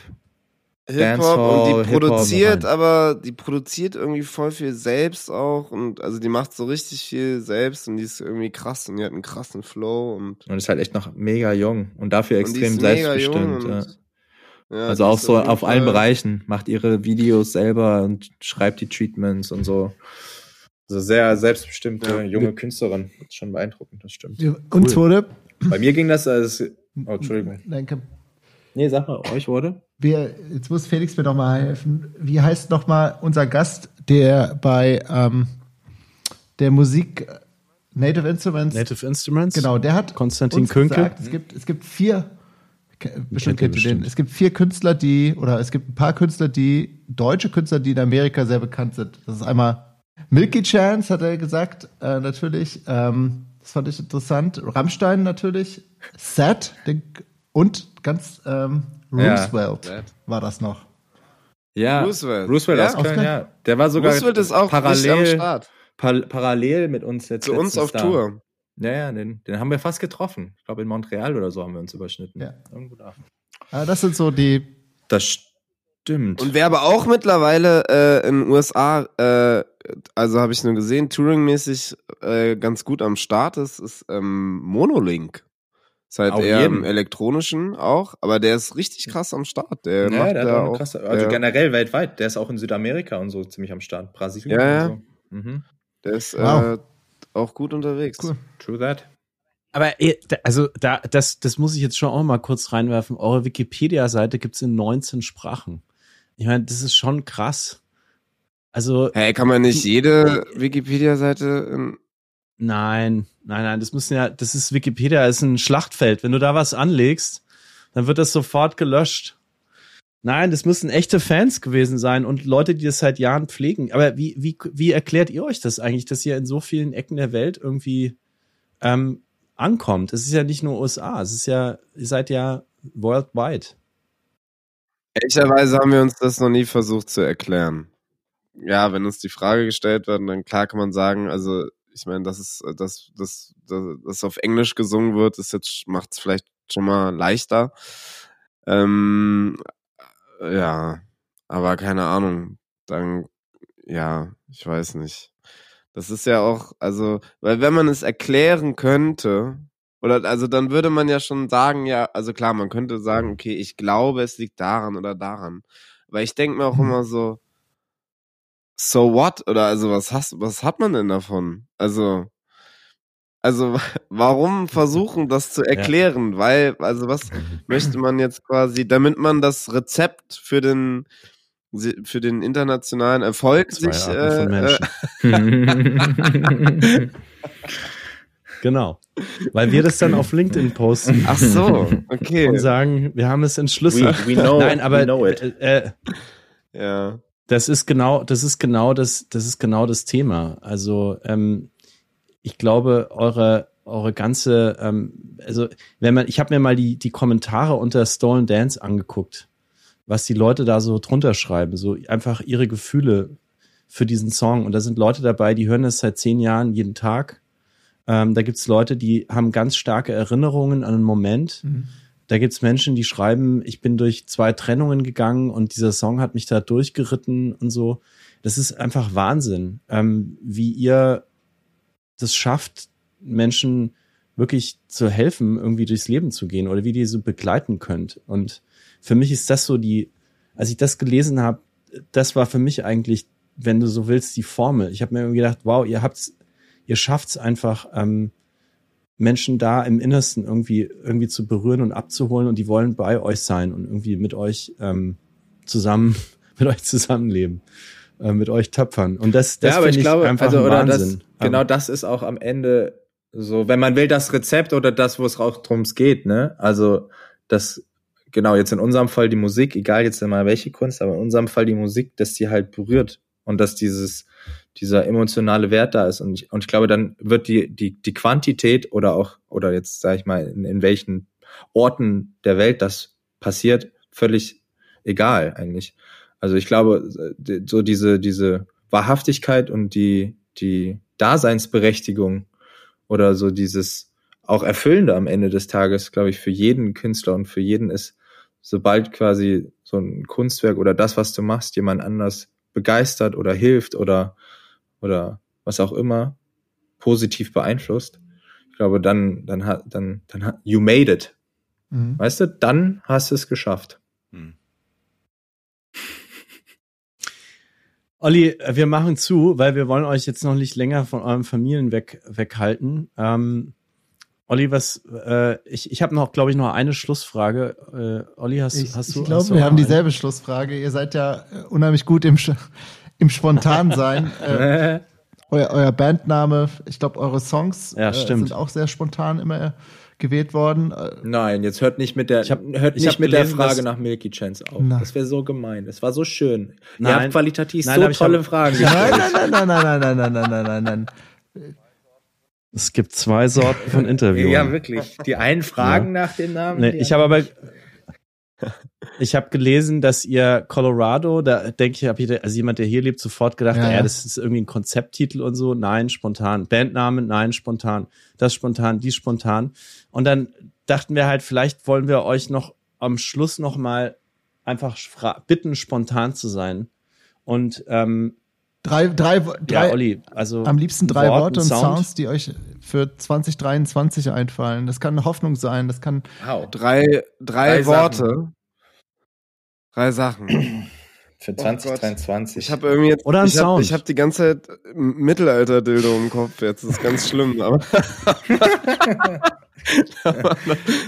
Hip-Hop und die produziert, aber die produziert irgendwie voll viel selbst auch und also die macht so richtig viel selbst und die ist irgendwie krass und die hat einen krassen Flow und, Und ist halt echt noch mega jung und dafür und extrem jung selbstbestimmt. und, ja. ja, Also auch so auf allen Bereichen, macht ihre Videos selber und schreibt die Treatments und so. Also sehr selbstbestimmte Ja. junge Künstlerin. Das ist schon beeindruckend, das stimmt. Uns wurde, Bei mir ging das als. Oh, Entschuldigung. Danke. Nee, sag mal, euch wurde? Wir, jetzt muss Felix mir noch mal helfen. Wie heißt noch mal unser Gast, der bei ähm, der Musik Native Instruments. Native Instruments. Genau, der hat Konstantin uns Künkel. gesagt, es gibt es gibt vier bestimmt kennt ihr den. Es gibt vier Künstler, die oder es gibt ein paar Künstler, die deutsche Künstler, die in Amerika sehr bekannt sind. Das ist einmal Milky Chance, hat er gesagt, äh, natürlich. Ähm, das fand ich interessant. Rammstein natürlich, Sad den, und ganz ähm, Ja. Roosevelt Sad. war das noch. Ja. Roosevelt. Roosevelt Ja, aus Köln, ja. Der war sogar Roosevelt ist auch parallel, Start. par parallel mit uns jetzt Zu uns auf da. Tour. Ja, ja, den, den haben wir fast getroffen. Ich glaube, in Montreal oder so haben wir uns überschnitten. Ja. Irgendwo da. Äh, das sind so die Das stimmt. Und wer aber auch mittlerweile äh, in den USA, äh, also habe ich nur gesehen, Touring-mäßig äh, ganz gut am Start ist, ist ähm, Monolink. Ist halt Auf eher jeden. im elektronischen auch, aber der ist richtig krass am Start. Der ja, macht der hat auch eine auch, krasse, also der, generell weltweit. Der ist auch in Südamerika und so ziemlich am Start. Brasilien Ja, ja. und so. Mhm. der ist Wow. äh, auch gut unterwegs. Cool. True that. Aber also da, das, das muss ich jetzt schon auch mal kurz reinwerfen. Eure Wikipedia-Seite gibt's in 19 Sprachen. Ich meine, das ist schon krass. Also Hey, kann man nicht jede Wikipedia-Seite in nein, nein, nein, das müssen ja, das ist Wikipedia, ist ein Schlachtfeld. Wenn du da was anlegst, dann wird das sofort gelöscht. Nein, das müssen echte Fans gewesen sein und Leute, die das seit Jahren pflegen. Aber wie, wie, wie erklärt ihr euch das eigentlich, dass ihr in so vielen Ecken der Welt irgendwie ähm, ankommt? Es ist ja nicht nur USA, es ist ja, ihr seid ja worldwide. Ehrlicherweise haben wir uns das noch nie versucht zu erklären. Ja, wenn uns die Frage gestellt wird, dann klar kann man sagen, also ich meine, das ist, das, das, das, das auf Englisch gesungen wird, ist jetzt macht es vielleicht schon mal leichter. Ähm, ja, aber keine Ahnung. Dann, ja, ich weiß nicht. Das ist ja auch, also, weil wenn man es erklären könnte, oder also dann würde man ja schon sagen, ja, also klar, man könnte sagen, okay, ich glaube, es liegt daran oder daran. Aber ich denke mir auch immer so, so what? Oder also was hast, was hat man denn davon? Also, also warum versuchen, das zu erklären? Weil, also was möchte man jetzt quasi, damit man das Rezept für den für den internationalen Erfolg Zwei sich äh, äh. Genau. Weil wir das dann auf LinkedIn posten Ach so, okay. und sagen, wir haben es We, entschlüsselt. we know, Nein, aber we know it. äh, äh, Ja. Das ist genau, das ist genau das, das ist genau das Thema. Also ähm, ich glaube, eure eure ganze, ähm, also wenn man, ich habe mir mal die die Kommentare unter Stolen Dance angeguckt, was die Leute da so drunter schreiben, so einfach ihre Gefühle für diesen Song. Und da sind Leute dabei, die hören das seit zehn Jahren jeden Tag. Ähm, da gibt's Leute, die haben ganz starke Erinnerungen an einen Moment. Da gibt's Menschen, die schreiben, ich bin durch zwei Trennungen gegangen und dieser Song hat mich da durchgeritten und so. Das ist einfach Wahnsinn, ähm, wie ihr das schafft, Menschen wirklich zu helfen, irgendwie durchs Leben zu gehen oder wie die so begleiten könnt. Und für mich ist das so die, als ich das gelesen habe, das war für mich eigentlich, wenn du so willst, die Formel. Ich habe mir irgendwie gedacht, wow, ihr habt's, ihr schafft's einfach, ähm, Menschen da im Innersten irgendwie irgendwie zu berühren und abzuholen und die wollen bei euch sein und irgendwie mit euch ähm, zusammen mit euch zusammenleben, äh, mit euch töpfern. Und das, das ja, finde ich glaube, einfach also, oder Wahnsinn. das, genau das ist auch am Ende so, wenn man will, das Rezept oder das, wo es auch drum geht, ne? Also, das, genau, jetzt in unserem Fall die Musik, egal jetzt immer welche Kunst, aber in unserem Fall die Musik, dass die halt berührt und dass dieses, dieser emotionale Wert da ist. Und ich, und ich glaube, dann wird die, die, die Quantität oder auch, oder jetzt sage ich mal, in, in welchen Orten der Welt das passiert, völlig egal eigentlich. Also ich glaube, die- so diese, diese Wahrhaftigkeit und die, die Daseinsberechtigung oder so dieses auch Erfüllende am Ende des Tages, glaube ich, für jeden Künstler und für jeden ist, sobald quasi so ein Kunstwerk oder das, was du machst, jemand anders begeistert oder hilft oder, oder was auch immer positiv beeinflusst, ich glaube, dann, dann hat, dann, dann hat, you made it. Mhm. Weißt du, dann hast du es geschafft. Olli, wir machen zu, weil wir wollen euch jetzt noch nicht länger von euren Familien weg, weghalten. Ähm, Olli, was, äh, ich, ich habe noch, glaube ich, noch eine Schlussfrage. Äh, Olli, hast, Ich, hast ich du? glaube, hast du wir haben eine? dieselbe Schlussfrage. Ihr seid ja unheimlich gut im, Sch- im Spontansein. äh, euer, euer Bandname, ich glaube, eure Songs Ja, äh, sind auch sehr spontan immer gewählt worden. Äh, Nein, jetzt hört nicht mit der, Ich hab- hört ich nicht hab mit gelesen, der Frage nach Milky Chance auf. Nein. Das wäre so gemein. Das war so schön. Nein. Ihr habt qualitativ Nein, so ich tolle hab- Fragen Nein, nein, nein, nein, nein, nein, nein, nein, nein, nein, nein. Es gibt zwei Sorten von Interviewen. Ja, wirklich. Die einen fragen nach dem Namen. Nee, die ich habe aber ich habe gelesen, dass ihr Colorado, da denke ich, hab jeder, also jemand, der hier lebt, sofort gedacht, Ja, ja, ja. das ist irgendwie ein Konzepttitel und so. Nein, spontan. Bandname, nein, spontan. Das spontan, dies spontan. Und dann dachten wir halt, vielleicht wollen wir euch noch am Schluss noch mal einfach bitten, spontan zu sein. Und ähm, Drei, drei, drei ja, Olli, also am liebsten drei Wort, Worte und Sound. Sounds, die euch für 2023 einfallen. Das kann eine Hoffnung sein, das kann Wow. Drei, drei, Drei Worte. Sachen. Drei Sachen. Für Oh 2023. Ich habe irgendwie jetzt. Oder ein ich hab, Sound. Ich habe die ganze Zeit Mittelalter-Dildo im Kopf jetzt. Das ist ganz schlimm, aber. das,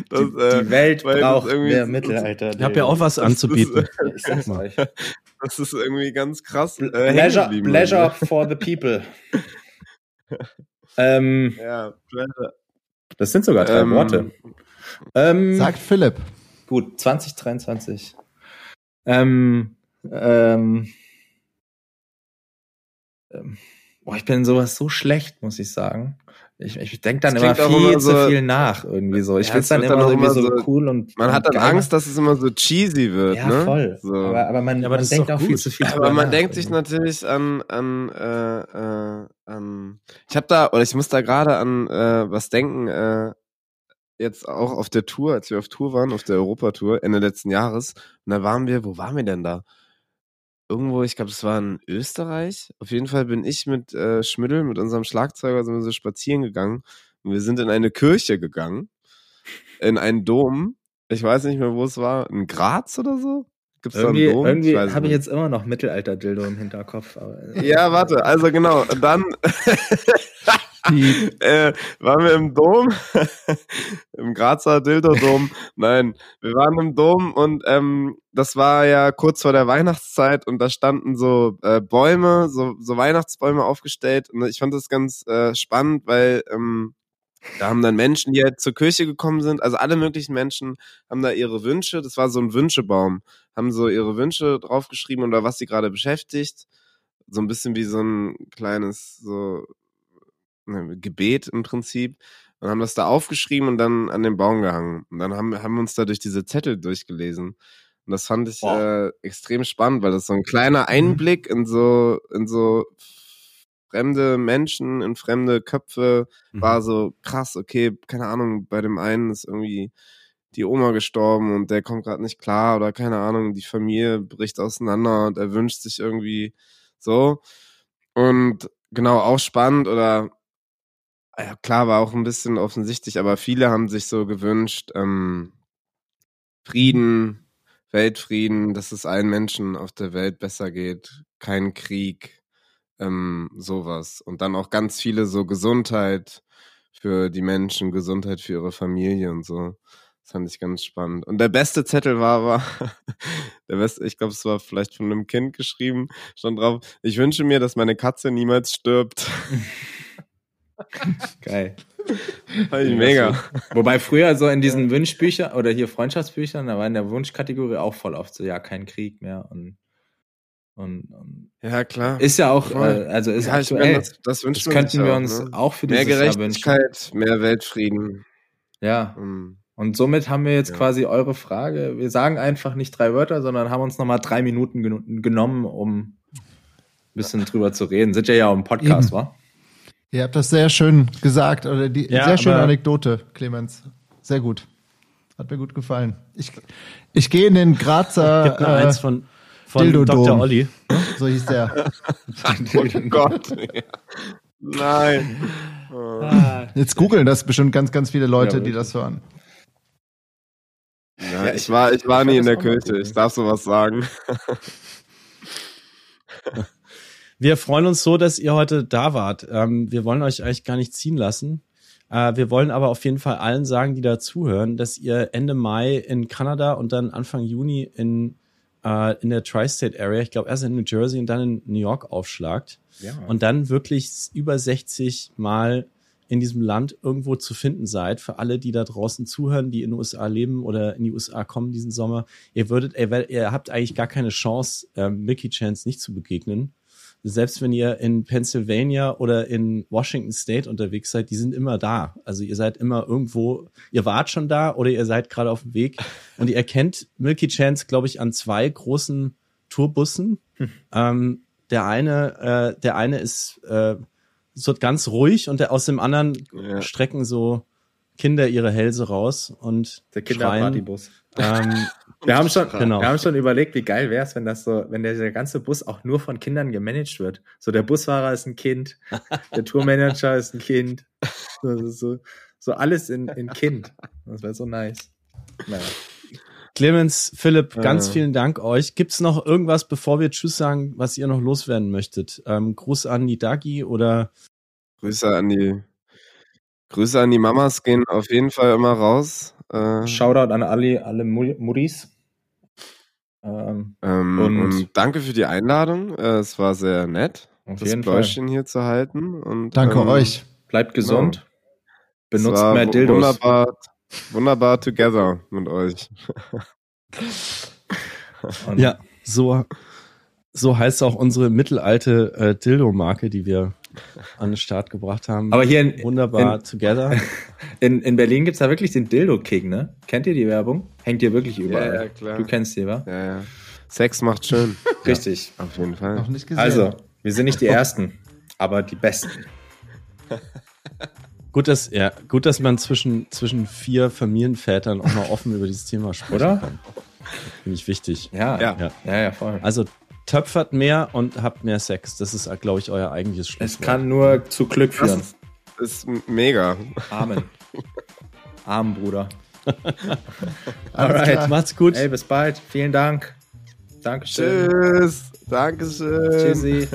die, äh, die Welt das braucht irgendwie mehr Mittelalter. Ich habe ja auch was anzubieten. Ich sag's euch. Das ist irgendwie ganz krass. Äh, Pleasure, pleasure for the people. ähm. Ja, Pleasure. das sind sogar drei Ähm, Worte. Ähm, sagt Philipp. Gut, 2023. Ähm, ähm, ähm, boah, ich bin in sowas so schlecht, muss ich sagen. Ich, ich denke dann immer viel immer zu so- viel nach, irgendwie so. Ich Ja, find's es dann immer, dann auch irgendwie immer so so- cool und Man hat und dann geil. Angst, dass es immer so cheesy wird, Ja, ne? voll. So. Aber, aber man, Ja, aber man denkt auch viel gut. zu viel Aber man nach denkt sich irgendwie. natürlich an, an, äh, äh, an ich habe da, oder ich muss da gerade an äh, was denken, äh, jetzt auch auf der Tour, als wir auf Tour waren, auf der Europatour Ende letzten Jahres. Und da waren wir, wo waren wir denn da? Irgendwo, ich glaube, es war in Österreich. Auf jeden Fall bin ich mit äh, Schmiddel, mit unserem Schlagzeuger, sind wir so spazieren gegangen. Und wir sind in eine Kirche gegangen, in einen Dom. Ich weiß nicht mehr, wo es war. In Graz oder so? Gibt's da einen Dom? irgendwie es habe ich jetzt immer noch Mittelalter-Dildo im Hinterkopf. Aber, Ja, warte, also genau, dann äh, waren wir im Dom, im Grazer Dildo-Dom. Nein, wir waren im Dom und ähm, das war ja kurz vor der Weihnachtszeit und da standen so äh, Bäume, so, so Weihnachtsbäume aufgestellt und ich fand das ganz äh, spannend, weil ähm, da haben dann Menschen, die halt zur Kirche gekommen sind, also alle möglichen Menschen haben da ihre Wünsche, das war so ein Wünschebaum, haben so ihre Wünsche draufgeschrieben oder was sie gerade beschäftigt. So ein bisschen wie so ein kleines so Gebet im Prinzip. Und haben das da aufgeschrieben und dann an den Baum gehangen. Und dann haben, haben wir uns da durch diese Zettel durchgelesen. Und das fand ich Boah. äh, extrem spannend, weil das so ein kleiner Einblick in so, in so fremde Menschen, in fremde Köpfe Mhm. war so krass, okay, keine Ahnung, bei dem einen ist irgendwie die Oma gestorben und der kommt gerade nicht klar oder keine Ahnung, die Familie bricht auseinander und er wünscht sich irgendwie so. Und genau, auch spannend oder ja, klar, war auch ein bisschen offensichtlich, aber viele haben sich so gewünscht, ähm, Frieden, Weltfrieden, dass es allen Menschen auf der Welt besser geht, kein Krieg, ähm, sowas. Und dann auch ganz viele so Gesundheit für die Menschen, Gesundheit für ihre Familie und so. Das fand ich ganz spannend. Und der beste Zettel war, war der beste, ich glaube, es war vielleicht von einem Kind geschrieben, stand drauf, ich wünsche mir, dass meine Katze niemals stirbt. Geil. Fand ich mega. Wobei früher so in diesen Wünschbüchern oder hier Freundschaftsbüchern, da war in der Wunschkategorie auch voll oft so, ja, kein Krieg mehr und, und, und Ja, klar. ist ja auch, äh, also ist ja, ich aktuell. meine, das, das das könnten wir auch, uns ne? auch für Mehr wünschen. Gerechtigkeit, mehr Weltfrieden. Ja. Ähm, Und somit haben wir jetzt Ja. quasi eure Frage. Wir sagen einfach nicht drei Wörter, sondern haben uns nochmal drei Minuten genu- genommen, um ein bisschen drüber zu reden. Sind ja ja auch im Podcast, Eben. wa? Ihr habt das sehr schön gesagt, oder die Ja, sehr schöne Anekdote, Clemens. Sehr gut. Hat mir gut gefallen. Ich, ich gehe in den Grazer, Gibt noch äh, eins von, von Dildo-Dom. Dr. Olli. so hieß der. oh Gott. Nein. Jetzt googeln das bestimmt ganz, ganz viele Leute, Ja, die das hören. Ja, Ja, ich, ich- war, ich war ich nie in der Kirche. Ich darf sowas sagen. Wir freuen uns so, dass ihr heute da wart. Ähm, wir wollen euch eigentlich gar nicht ziehen lassen. Äh, wir wollen aber auf jeden Fall allen sagen, die da zuhören, dass ihr Ende Mai in Kanada und dann Anfang Juni in, äh, in der Tri-State Area, ich glaube erst in New Jersey und dann in New York aufschlagt. Ja. Und dann wirklich über 60 Mal in diesem Land irgendwo zu finden seid, für alle, die da draußen zuhören, die in den USA leben oder in die USA kommen diesen Sommer, ihr würdet, ihr, ihr habt eigentlich gar keine Chance, ähm, Mickey Chance nicht zu begegnen. Selbst wenn ihr in Pennsylvania oder in Washington State unterwegs seid, die sind immer da. Also ihr seid immer irgendwo, ihr wart schon da oder ihr seid gerade auf dem Weg. Und ihr erkennt Milky Chance, glaube ich, an zwei großen Tourbussen. Ähm, der eine, äh, der eine ist äh, so ganz ruhig und der aus dem anderen Ja. strecken so Kinder ihre Hälse raus und Der schreien. Kinderpartybus. Ähm, Wir haben schon, Genau. wir haben schon überlegt, wie geil wäre es, wenn das so, wenn der, der ganze Bus auch nur von Kindern gemanagt wird. So der Busfahrer ist ein Kind, der Tourmanager ist ein Kind. So, so, so alles in, in Kind. Das wäre so nice. Naja. Clemens, Philipp, ganz Äh. vielen Dank euch. Gibt's noch irgendwas, bevor wir Tschüss sagen, was ihr noch loswerden möchtet? Ähm, Gruß an die Dagi oder Grüße an die Grüße an die Mamas gehen auf jeden Fall immer raus. Äh, Shoutout an alle, alle Mu- Muris. Ähm, ähm, und- und, danke für die Einladung. Äh, es war sehr nett, auf das. Bläuschen hier zu halten. Und, Danke ähm, euch. Bleibt gesund. es Benutzt war mehr Dildos. Wunderbar, wunderbar together mit euch. Ja, so so heißt auch unsere mittelalte äh, Dildo-Marke, die wir an den Start gebracht haben. Aber hier in, wunderbar in- together. in, in Berlin gibt's da wirklich den Dildo-King, ne? Kennt ihr die Werbung? Hängt ihr wirklich überall. ja, klar. Du kennst die, wa? Ja, ja. Sex macht schön. Richtig. Auf jeden Fall. Noch nicht gesehen. Also, wir sind nicht die Ersten, aber die Besten. Gut, dass ja, gut, dass man zwischen zwischen vier Familienvätern auch mal offen über dieses Thema sprechen Oder? kann. Finde ich wichtig. Ja, Ja. ja, ja, ja voll. Also töpfert mehr und habt mehr Sex. Das ist, glaube ich, euer eigentliches Es Schlusswort. kann nur zu Glück Das führen. ist, ist m- mega. Amen. Amen, Bruder. Alright. Macht's gut. Ey, bis bald. Vielen Dank. Dankeschön. Tschüss. Dankeschön. Tschüssi.